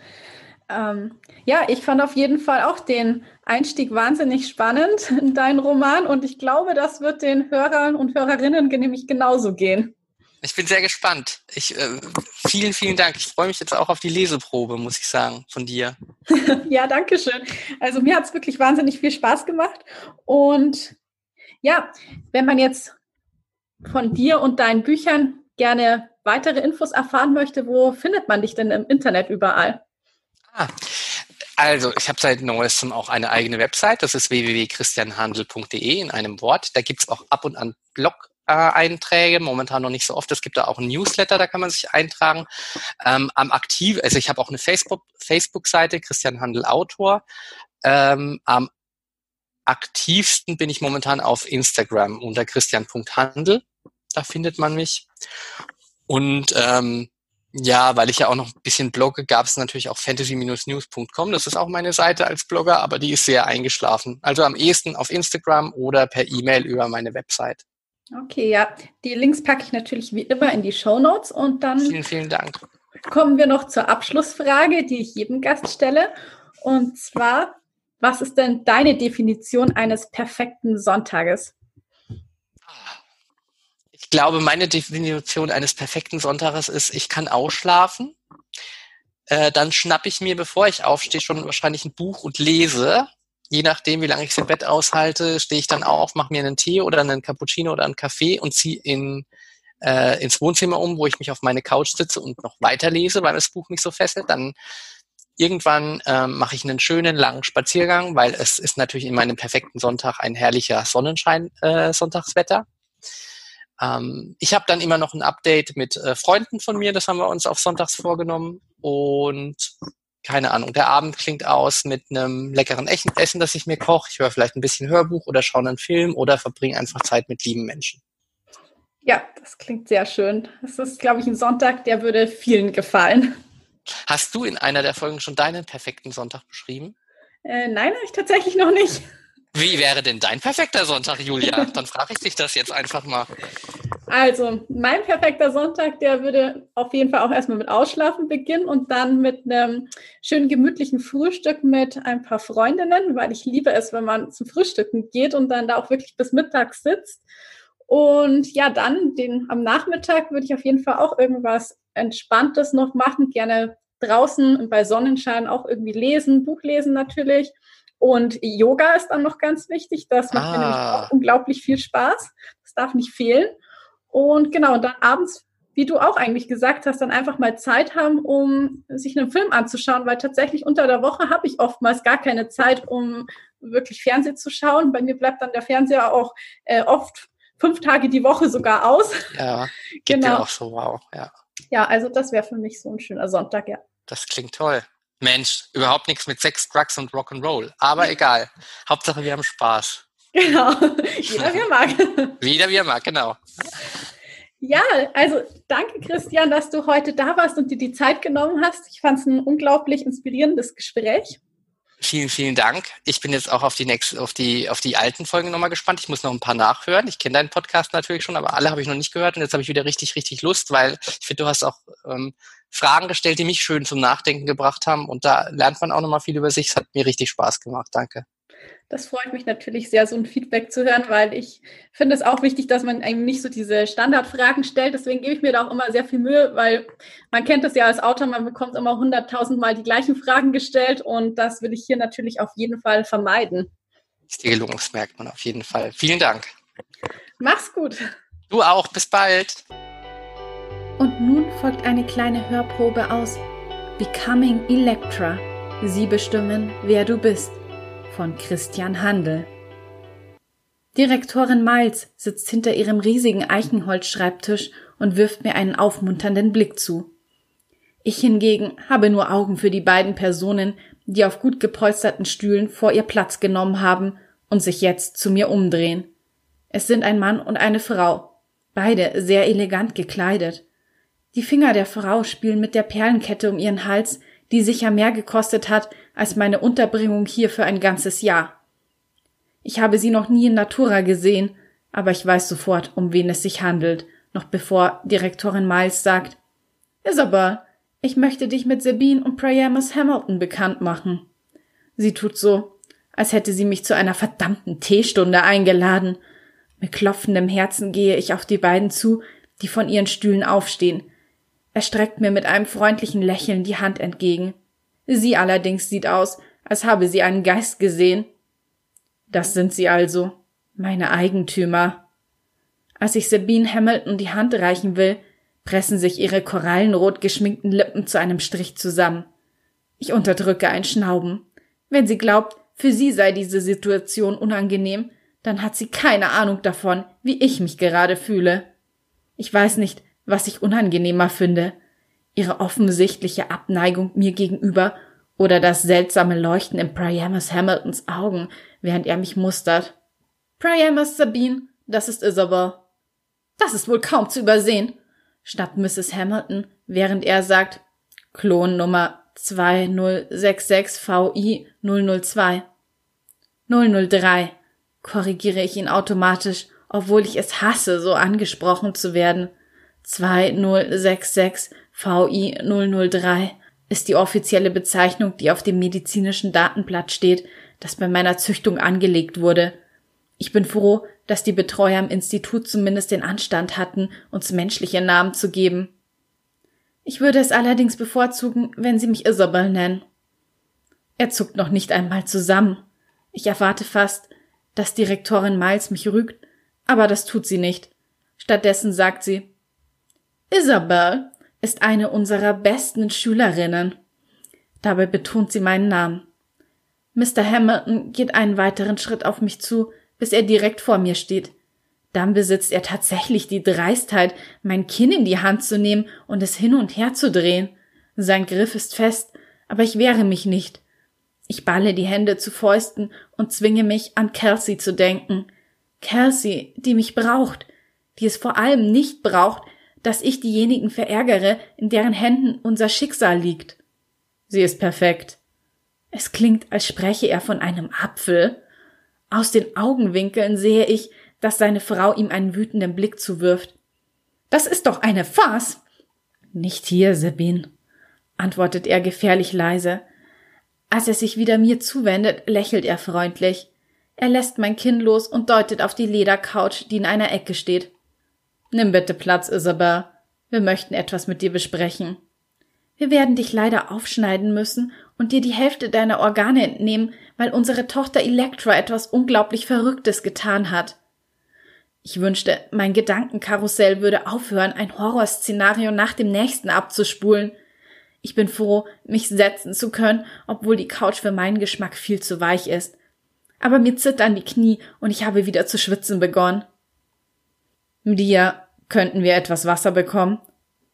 Ähm, ja, ich fand auf jeden Fall auch den Einstieg wahnsinnig spannend in deinen Roman und ich glaube, das wird den Hörern und Hörerinnen nämlich genauso gehen. Ich bin sehr gespannt. Ich, äh, vielen, vielen Dank. Ich freue mich jetzt auch auf die Leseprobe, muss ich sagen, von dir. ja, danke schön. Also mir hat es wirklich wahnsinnig viel Spaß gemacht. Und ja, wenn man jetzt von dir und deinen Büchern gerne weitere Infos erfahren möchte, wo findet man dich denn im Internet überall? Ah, also, ich habe seit neuestem auch eine eigene Website, das ist www.christianhandel.de in einem Wort. Da gibt's auch ab und an Blog-Einträge, momentan noch nicht so oft. Es gibt da auch ein Newsletter, da kann man sich eintragen. Ähm, am aktiv, also ich habe auch eine Facebook, Facebook-Seite, Christian Handel Autor. Ähm, am aktivsten bin ich momentan auf Instagram unter christian.handel. Da findet man mich. Und ähm, ja, weil ich ja auch noch ein bisschen blogge, gab es natürlich auch fantasy-news.com. Das ist auch meine Seite als Blogger, aber die ist sehr eingeschlafen. Also am ehesten auf Instagram oder per E-Mail über meine Website. Okay, ja. Die Links packe ich natürlich wie immer in die Show Notes und dann. Vielen, vielen Dank. Kommen wir noch zur Abschlussfrage, die ich jedem Gast stelle. Und zwar, was ist denn deine Definition eines perfekten Sonntages? Glaube, meine Definition eines perfekten Sonntages ist, ich kann ausschlafen. Äh, dann schnappe ich mir, bevor ich aufstehe, schon wahrscheinlich ein Buch und lese. Je nachdem, wie lange ich im Bett aushalte, stehe ich dann auf, mache mir einen Tee oder einen Cappuccino oder einen Kaffee und ziehe in, äh, ins Wohnzimmer um, wo ich mich auf meine Couch sitze und noch weiterlese, weil das Buch mich so fesselt. Dann irgendwann äh, mache ich einen schönen langen Spaziergang, weil es ist natürlich in meinem perfekten Sonntag ein herrlicher Sonnenschein äh, Sonntagswetter. Ähm, ich habe dann immer noch ein Update mit äh, Freunden von mir, das haben wir uns auf Sonntags vorgenommen. Und keine Ahnung, der Abend klingt aus mit einem leckeren Essen, das ich mir koche. Ich höre vielleicht ein bisschen Hörbuch oder schaue einen Film oder verbringe einfach Zeit mit lieben Menschen. Ja, das klingt sehr schön. Das ist, glaube ich, ein Sonntag, der würde vielen gefallen. Hast du in einer der Folgen schon deinen perfekten Sonntag beschrieben? Äh, nein, habe ich tatsächlich noch nicht. Wie wäre denn dein perfekter Sonntag, Julia? Dann frage ich dich das jetzt einfach mal. Also, mein perfekter Sonntag, der würde auf jeden Fall auch erstmal mit Ausschlafen beginnen und dann mit einem schönen gemütlichen Frühstück mit ein paar Freundinnen, weil ich liebe es, wenn man zum Frühstücken geht und dann da auch wirklich bis Mittag sitzt. Und ja, dann den, am Nachmittag würde ich auf jeden Fall auch irgendwas Entspanntes noch machen, gerne draußen bei Sonnenschein auch irgendwie lesen, Buch lesen natürlich und Yoga ist dann noch ganz wichtig. Das macht ah. mir nämlich ah. auch unglaublich viel Spaß. Das darf nicht fehlen. Und genau, und dann abends, wie du auch eigentlich gesagt hast, dann einfach mal Zeit haben, um sich einen Film anzuschauen, weil tatsächlich unter der Woche habe ich oftmals gar keine Zeit, um wirklich Fernsehen zu schauen. Bei mir bleibt dann der Fernseher auch äh, oft fünf Tage die Woche sogar aus. Ja, genau. Ja auch so, wow, ja. Ja, also das wäre für mich so ein schöner Sonntag, ja. Das klingt toll. Mensch, überhaupt nichts mit Sex, Drugs und Rock'n'Roll. Aber egal. Hauptsache, wir haben Spaß. Genau. Jeder wie er mag. Jeder wie er mag, genau. Ja, also danke Christian, dass du heute da warst und dir die Zeit genommen hast. Ich fand es ein unglaublich inspirierendes Gespräch. Vielen, vielen Dank. Ich bin jetzt auch auf die nächste, auf die, auf die alten Folgen nochmal gespannt. Ich muss noch ein paar nachhören. Ich kenne deinen Podcast natürlich schon, aber alle habe ich noch nicht gehört und jetzt habe ich wieder richtig, richtig Lust, weil ich finde, du hast auch ähm, Fragen gestellt, die mich schön zum Nachdenken gebracht haben. Und da lernt man auch nochmal viel über sich. Es hat mir richtig Spaß gemacht. Danke. Das freut mich natürlich sehr, so ein Feedback zu hören, weil ich finde es auch wichtig, dass man einem nicht so diese Standardfragen stellt. Deswegen gebe ich mir da auch immer sehr viel Mühe, weil man kennt das ja als Autor, man bekommt immer hunderttausend Mal die gleichen Fragen gestellt und das will ich hier natürlich auf jeden Fall vermeiden. Ist dir gelungen, das merkt man auf jeden Fall. Vielen Dank. Mach's gut. Du auch. Bis bald. Und nun folgt eine kleine Hörprobe aus Becoming Electra. Sie bestimmen, wer du bist von Christian Handel. Direktorin Miles sitzt hinter ihrem riesigen Eichenholzschreibtisch und wirft mir einen aufmunternden Blick zu. Ich hingegen habe nur Augen für die beiden Personen, die auf gut gepolsterten Stühlen vor ihr Platz genommen haben und sich jetzt zu mir umdrehen. Es sind ein Mann und eine Frau, beide sehr elegant gekleidet. Die Finger der Frau spielen mit der Perlenkette um ihren Hals, die sicher mehr gekostet hat als meine Unterbringung hier für ein ganzes Jahr. Ich habe sie noch nie in Natura gesehen, aber ich weiß sofort, um wen es sich handelt, noch bevor Direktorin Miles sagt, Isabel, ich möchte dich mit Sabine und Priamus Hamilton bekannt machen. Sie tut so, als hätte sie mich zu einer verdammten Teestunde eingeladen. Mit klopfendem Herzen gehe ich auf die beiden zu, die von ihren Stühlen aufstehen. Er streckt mir mit einem freundlichen Lächeln die Hand entgegen. Sie allerdings sieht aus, als habe sie einen Geist gesehen. Das sind sie also, meine Eigentümer. Als ich Sabine Hamilton die Hand reichen will, pressen sich ihre korallenrot geschminkten Lippen zu einem Strich zusammen. Ich unterdrücke ein Schnauben. Wenn sie glaubt, für sie sei diese Situation unangenehm, dann hat sie keine Ahnung davon, wie ich mich gerade fühle. Ich weiß nicht, was ich unangenehmer finde. Ihre offensichtliche Abneigung mir gegenüber oder das seltsame Leuchten in Priamus Hamiltons Augen, während er mich mustert. Priamus Sabine, das ist Isabel. Das ist wohl kaum zu übersehen schnappt Mrs. Hamilton, während er sagt, Klon Nummer 2066 VI 002. 003, korrigiere ich ihn automatisch, obwohl ich es hasse, so angesprochen zu werden. 2066 VI 003 ist die offizielle Bezeichnung, die auf dem medizinischen Datenblatt steht, das bei meiner Züchtung angelegt wurde. Ich bin froh, dass die Betreuer im Institut zumindest den Anstand hatten, uns menschliche Namen zu geben. Ich würde es allerdings bevorzugen, wenn Sie mich Isabel nennen. Er zuckt noch nicht einmal zusammen. Ich erwarte fast, dass Direktorin Miles mich rügt, aber das tut sie nicht. Stattdessen sagt sie, Isabel ist eine unserer besten Schülerinnen. Dabei betont sie meinen Namen. Mr. Hamilton geht einen weiteren Schritt auf mich zu, bis er direkt vor mir steht. Dann besitzt er tatsächlich die Dreistheit, mein Kinn in die Hand zu nehmen und es hin und her zu drehen. Sein Griff ist fest, aber ich wehre mich nicht. Ich balle die Hände zu Fäusten und zwinge mich, an Kelsey zu denken. Kelsey, die mich braucht, die es vor allem nicht braucht, dass ich diejenigen verärgere, in deren Händen unser Schicksal liegt. Sie ist perfekt. Es klingt, als spreche er von einem Apfel. Aus den Augenwinkeln sehe ich, dass seine Frau ihm einen wütenden Blick zuwirft. Das ist doch eine Farce. Nicht hier, Sabine, antwortet er gefährlich leise. Als er sich wieder mir zuwendet, lächelt er freundlich. Er lässt mein Kinn los und deutet auf die Ledercouch, die in einer Ecke steht. Nimm bitte Platz, Isabel. Wir möchten etwas mit dir besprechen. Wir werden dich leider aufschneiden müssen und dir die Hälfte deiner Organe entnehmen, weil unsere Tochter Elektra etwas unglaublich Verrücktes getan hat. Ich wünschte, mein Gedankenkarussell würde aufhören, ein Horrorszenario nach dem nächsten abzuspulen. Ich bin froh, mich setzen zu können, obwohl die Couch für meinen Geschmack viel zu weich ist. Aber mir zittern die Knie und ich habe wieder zu schwitzen begonnen. Dia, könnten wir etwas Wasser bekommen?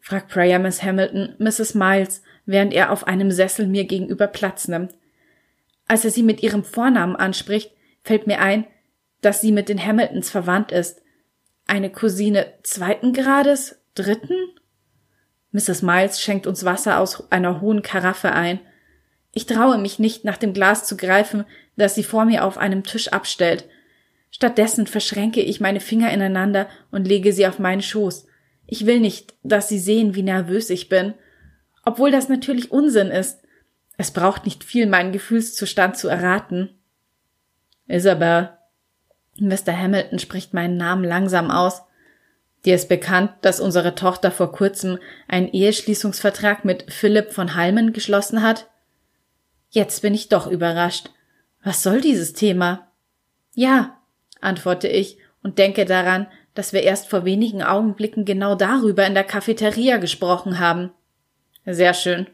fragt Priamus Hamilton Mrs. Miles, während er auf einem Sessel mir gegenüber Platz nimmt. Als er sie mit ihrem Vornamen anspricht, fällt mir ein, dass sie mit den Hamiltons verwandt ist. Eine Cousine zweiten Grades, dritten? Mrs. Miles schenkt uns Wasser aus einer hohen Karaffe ein. Ich traue mich nicht, nach dem Glas zu greifen, das sie vor mir auf einem Tisch abstellt. Stattdessen verschränke ich meine Finger ineinander und lege sie auf meinen Schoß. Ich will nicht, dass sie sehen, wie nervös ich bin. Obwohl das natürlich Unsinn ist. Es braucht nicht viel, meinen Gefühlszustand zu erraten. Isabel. Mr. Hamilton spricht meinen Namen langsam aus. Dir ist bekannt, dass unsere Tochter vor kurzem einen Eheschließungsvertrag mit Philipp von Halmen geschlossen hat? Jetzt bin ich doch überrascht. Was soll dieses Thema? Ja, antworte ich und denke daran, dass wir erst vor wenigen Augenblicken genau darüber in der Cafeteria gesprochen haben. Sehr schön.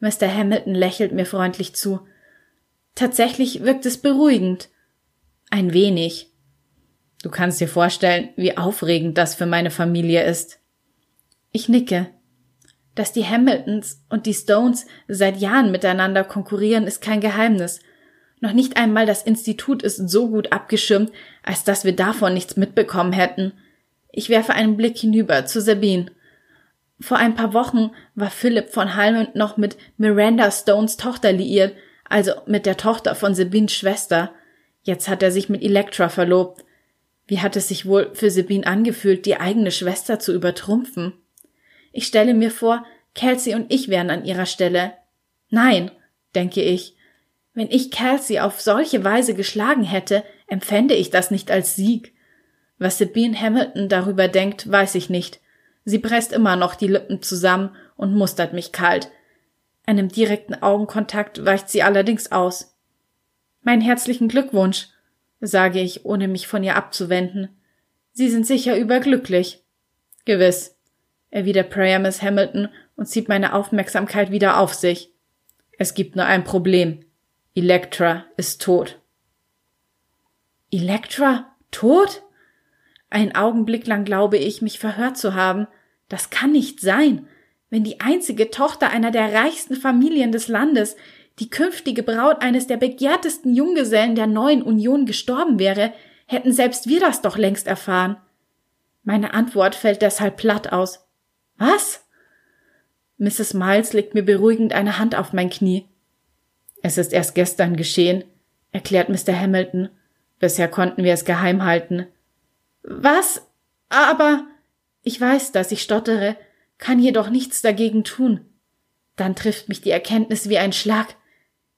Mr. Hamilton lächelt mir freundlich zu. Tatsächlich wirkt es beruhigend. Ein wenig. Du kannst dir vorstellen, wie aufregend das für meine Familie ist. Ich nicke. Dass die Hamiltons und die Stones seit Jahren miteinander konkurrieren, ist kein Geheimnis. Noch nicht einmal das Institut ist so gut abgeschirmt, als dass wir davon nichts mitbekommen hätten. Ich werfe einen Blick hinüber zu Sabine. Vor ein paar Wochen war Philip von Halmond noch mit Miranda Stones Tochter liiert, also mit der Tochter von Sabines Schwester. Jetzt hat er sich mit Elektra verlobt. Wie hat es sich wohl für Sabine angefühlt, die eigene Schwester zu übertrumpfen? Ich stelle mir vor, Kelsey und ich wären an ihrer Stelle. Nein, denke ich. Wenn ich Kelsey auf solche Weise geschlagen hätte, empfände ich das nicht als Sieg. Was Sabine Hamilton darüber denkt, weiß ich nicht. Sie presst immer noch die Lippen zusammen und mustert mich kalt. Einem direkten Augenkontakt weicht sie allerdings aus. Mein herzlichen Glückwunsch, sage ich, ohne mich von ihr abzuwenden. Sie sind sicher überglücklich. Gewiss, erwidert Priamus Hamilton und zieht meine Aufmerksamkeit wieder auf sich. Es gibt nur ein Problem. Elektra ist tot. Elektra? Tot? Ein Augenblick lang glaube ich, mich verhört zu haben. Das kann nicht sein. Wenn die einzige Tochter einer der reichsten Familien des Landes, die künftige Braut eines der begehrtesten Junggesellen der neuen Union gestorben wäre, hätten selbst wir das doch längst erfahren. Meine Antwort fällt deshalb platt aus. Was? Mrs. Miles legt mir beruhigend eine Hand auf mein Knie. Es ist erst gestern geschehen, erklärt Mr. Hamilton. Bisher konnten wir es geheim halten. Was? Aber ich weiß, dass ich stottere, kann jedoch nichts dagegen tun. Dann trifft mich die Erkenntnis wie ein Schlag.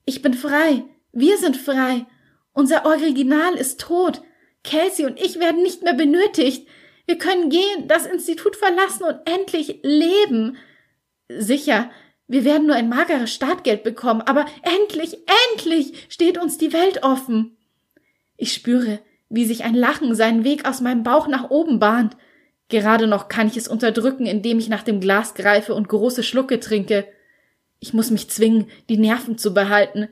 Ich bin frei. Wir sind frei. Unser Original ist tot. Kelsey und ich werden nicht mehr benötigt. Wir können gehen, das Institut verlassen und endlich leben. Sicher, wir werden nur ein mageres Startgeld bekommen, aber endlich, endlich steht uns die Welt offen. Ich spüre, wie sich ein Lachen seinen Weg aus meinem Bauch nach oben bahnt. Gerade noch kann ich es unterdrücken, indem ich nach dem Glas greife und große Schlucke trinke. Ich muss mich zwingen, die Nerven zu behalten.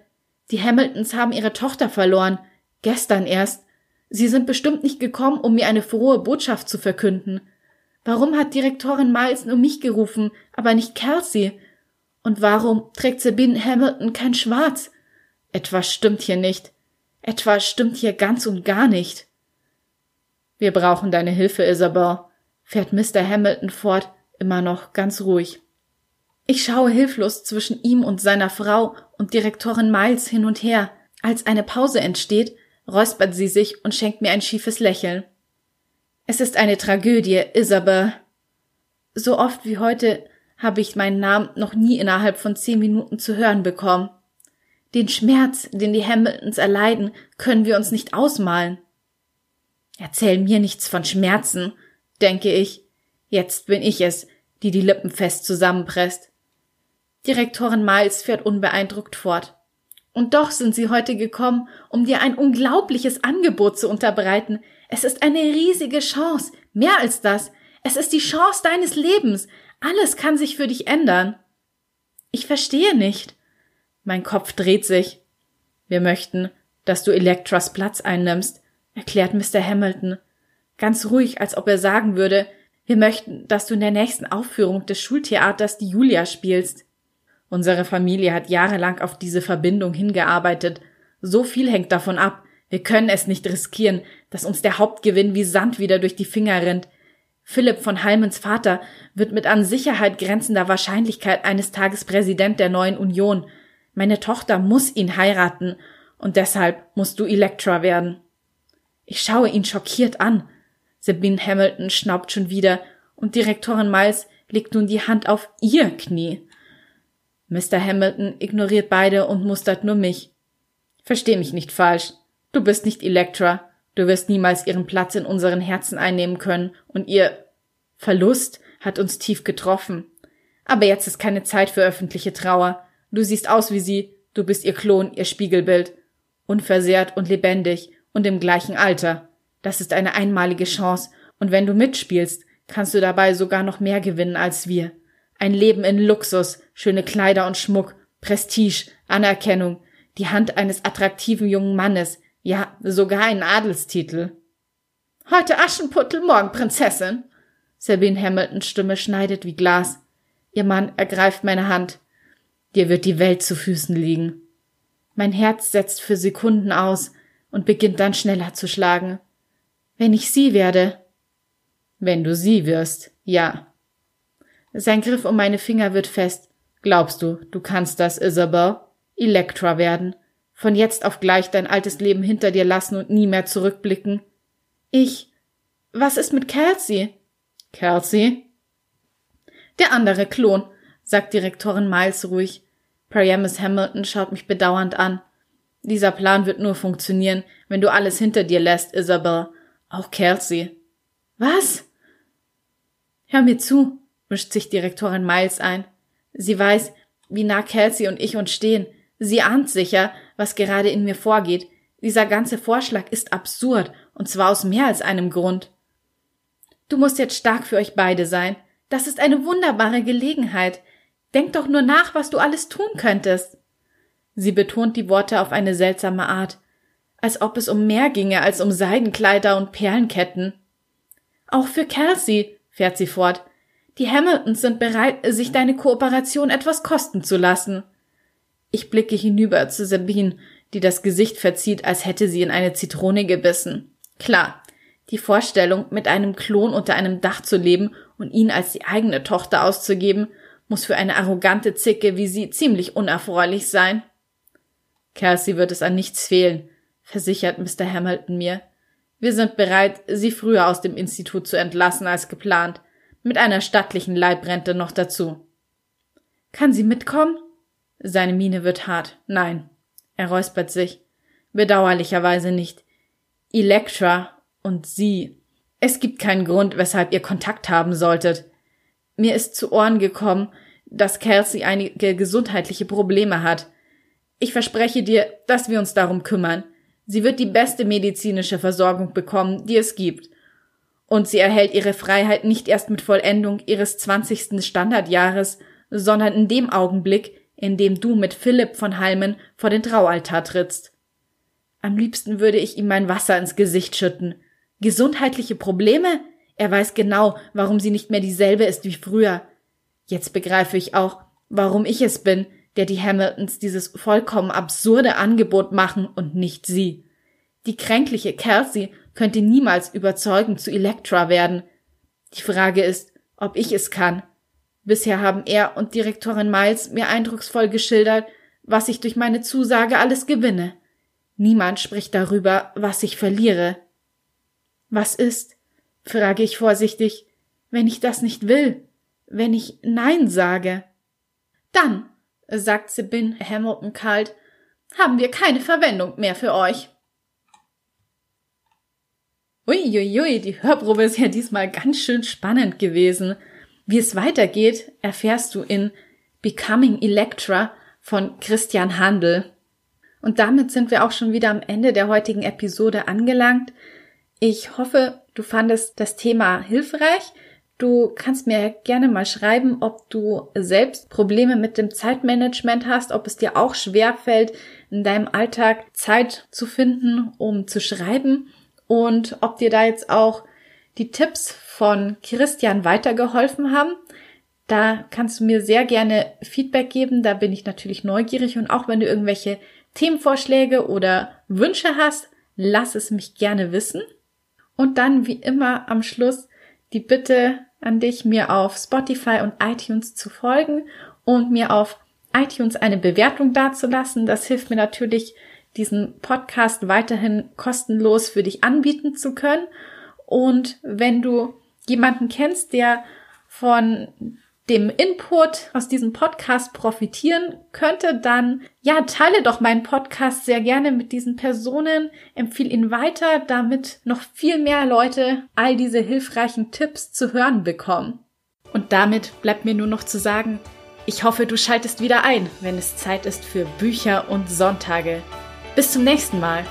Die Hamiltons haben ihre Tochter verloren. Gestern erst. Sie sind bestimmt nicht gekommen, um mir eine frohe Botschaft zu verkünden. Warum hat Direktorin Miles nur mich gerufen, aber nicht Kelsey? Und warum trägt Sabine Hamilton kein Schwarz? Etwas stimmt hier nicht. Etwas stimmt hier ganz und gar nicht. Wir brauchen deine Hilfe, Isabel, fährt Mr. Hamilton fort, immer noch ganz ruhig. Ich schaue hilflos zwischen ihm und seiner Frau und Direktorin Miles hin und her. Als eine Pause entsteht, räuspert sie sich und schenkt mir ein schiefes Lächeln. Es ist eine Tragödie, Isabel. So oft wie heute habe ich meinen Namen noch nie innerhalb von zehn Minuten zu hören bekommen. Den Schmerz, den die Hamiltons erleiden, können wir uns nicht ausmalen. Erzähl mir nichts von Schmerzen, denke ich. Jetzt bin ich es, die die Lippen fest zusammenpresst. Direktorin Miles fährt unbeeindruckt fort. Und doch sind sie heute gekommen, um dir ein unglaubliches Angebot zu unterbreiten. Es ist eine riesige Chance. Mehr als das. Es ist die Chance deines Lebens. Alles kann sich für dich ändern. Ich verstehe nicht. Mein Kopf dreht sich. Wir möchten, dass du Elektras Platz einnimmst, erklärt Mr. Hamilton. Ganz ruhig, als ob er sagen würde, wir möchten, dass du in der nächsten Aufführung des Schultheaters die Julia spielst. Unsere Familie hat jahrelang auf diese Verbindung hingearbeitet. So viel hängt davon ab. Wir können es nicht riskieren, dass uns der Hauptgewinn wie Sand wieder durch die Finger rinnt. Philipp von Halmens Vater wird mit an Sicherheit grenzender Wahrscheinlichkeit eines Tages Präsident der neuen Union. Meine Tochter muss ihn heiraten, und deshalb musst du Elektra werden. Ich schaue ihn schockiert an. Sabine Hamilton schnaubt schon wieder, und Direktorin Miles legt nun die Hand auf ihr Knie. Mr. Hamilton ignoriert beide und mustert nur mich. Versteh mich nicht falsch. Du bist nicht Elektra. Du wirst niemals ihren Platz in unseren Herzen einnehmen können und ihr Verlust hat uns tief getroffen. Aber jetzt ist keine Zeit für öffentliche Trauer. Du siehst aus wie sie, du bist ihr Klon, ihr Spiegelbild. Unversehrt und lebendig und im gleichen Alter. Das ist eine einmalige Chance, und wenn du mitspielst, kannst du dabei sogar noch mehr gewinnen als wir. Ein Leben in Luxus, schöne Kleider und Schmuck, Prestige, Anerkennung, die Hand eines attraktiven jungen Mannes, ja sogar ein Adelstitel. Heute Aschenputtel, morgen Prinzessin. Sabine Hamiltons Stimme schneidet wie Glas. Ihr Mann ergreift meine Hand. Dir wird die Welt zu Füßen liegen. Mein Herz setzt für Sekunden aus und beginnt dann schneller zu schlagen. Wenn ich sie werde. Wenn du sie wirst, ja. Sein Griff um meine Finger wird fest. Glaubst du, du kannst das, Isabel? Elektra werden. Von jetzt auf gleich dein altes Leben hinter dir lassen und nie mehr zurückblicken. Ich. Was ist mit Kelsey? Kelsey? Der andere Klon, sagt Direktorin Miles ruhig. Priamus Hamilton schaut mich bedauernd an. Dieser Plan wird nur funktionieren, wenn du alles hinter dir lässt, Isabel. Auch Kelsey. Was? Hör mir zu, mischt sich Direktorin Miles ein. Sie weiß, wie nah Kelsey und ich uns stehen. Sie ahnt sicher, was gerade in mir vorgeht. Dieser ganze Vorschlag ist absurd, und zwar aus mehr als einem Grund. Du musst jetzt stark für euch beide sein. Das ist eine wunderbare Gelegenheit. Denk doch nur nach, was du alles tun könntest. Sie betont die Worte auf eine seltsame Art, als ob es um mehr ginge als um Seidenkleider und Perlenketten. Auch für Kelsey, fährt sie fort. Die Hamiltons sind bereit, sich deine Kooperation etwas kosten zu lassen. Ich blicke hinüber zu Sabine, die das Gesicht verzieht, als hätte sie in eine Zitrone gebissen. Klar, die Vorstellung, mit einem Klon unter einem Dach zu leben und ihn als die eigene Tochter auszugeben, muss für eine arrogante Zicke wie sie ziemlich unerfreulich sein. Kelsey wird es an nichts fehlen, versichert Mr. Hamilton mir. Wir sind bereit, sie früher aus dem Institut zu entlassen als geplant, mit einer stattlichen Leibrente noch dazu. Kann sie mitkommen? Seine Miene wird hart. Nein. Er räuspert sich. Bedauerlicherweise nicht. Elektra und sie. Es gibt keinen Grund, weshalb ihr Kontakt haben solltet. Mir ist zu Ohren gekommen, dass Kelsey einige gesundheitliche Probleme hat. Ich verspreche dir, dass wir uns darum kümmern. Sie wird die beste medizinische Versorgung bekommen, die es gibt. Und sie erhält ihre Freiheit nicht erst mit Vollendung ihres zwanzigsten Standardjahres, sondern in dem Augenblick, in dem du mit Philipp von Halmen vor den Traualtar trittst. Am liebsten würde ich ihm mein Wasser ins Gesicht schütten. Gesundheitliche Probleme? Er weiß genau, warum sie nicht mehr dieselbe ist wie früher. Jetzt begreife ich auch, warum ich es bin, der die Hamiltons dieses vollkommen absurde Angebot machen und nicht sie. Die kränkliche Kelsey könnte niemals überzeugend zu Elektra werden. Die Frage ist, ob ich es kann. Bisher haben er und Direktorin Miles mir eindrucksvoll geschildert, was ich durch meine Zusage alles gewinne. Niemand spricht darüber, was ich verliere. Was ist, frage ich vorsichtig, wenn ich das nicht will, wenn ich Nein sage? Dann, sagt Sabine Hamilton kalt, haben wir keine Verwendung mehr für euch. Uiuiui, die Hörprobe ist ja diesmal ganz schön spannend gewesen. Wie es weitergeht, erfährst du in Becoming Electra von Christian Handel. Und damit sind wir auch schon wieder am Ende der heutigen Episode angelangt. Ich hoffe, du fandest das Thema hilfreich. Du kannst mir gerne mal schreiben, ob du selbst Probleme mit dem Zeitmanagement hast, ob es dir auch schwer fällt, in deinem Alltag Zeit zu finden, um zu schreiben und ob dir da jetzt auch die Tipps von Christian weitergeholfen haben. Da kannst du mir sehr gerne Feedback geben. Da bin ich natürlich neugierig und auch wenn du irgendwelche Themenvorschläge oder Wünsche hast, lass es mich gerne wissen. Und dann wie immer am Schluss die Bitte an dich, mir auf Spotify und iTunes zu folgen und mir auf iTunes eine Bewertung dazulassen. Das hilft mir natürlich, diesen Podcast weiterhin kostenlos für dich anbieten zu können. Und wenn du jemanden kennst, der von dem Input aus diesem Podcast profitieren könnte, dann ja, teile doch meinen Podcast sehr gerne mit diesen Personen, empfehle ihn weiter, damit noch viel mehr Leute all diese hilfreichen Tipps zu hören bekommen. Und damit bleibt mir nur noch zu sagen, ich hoffe, du schaltest wieder ein, wenn es Zeit ist für Bücher und Sonntage. Bis zum nächsten Mal.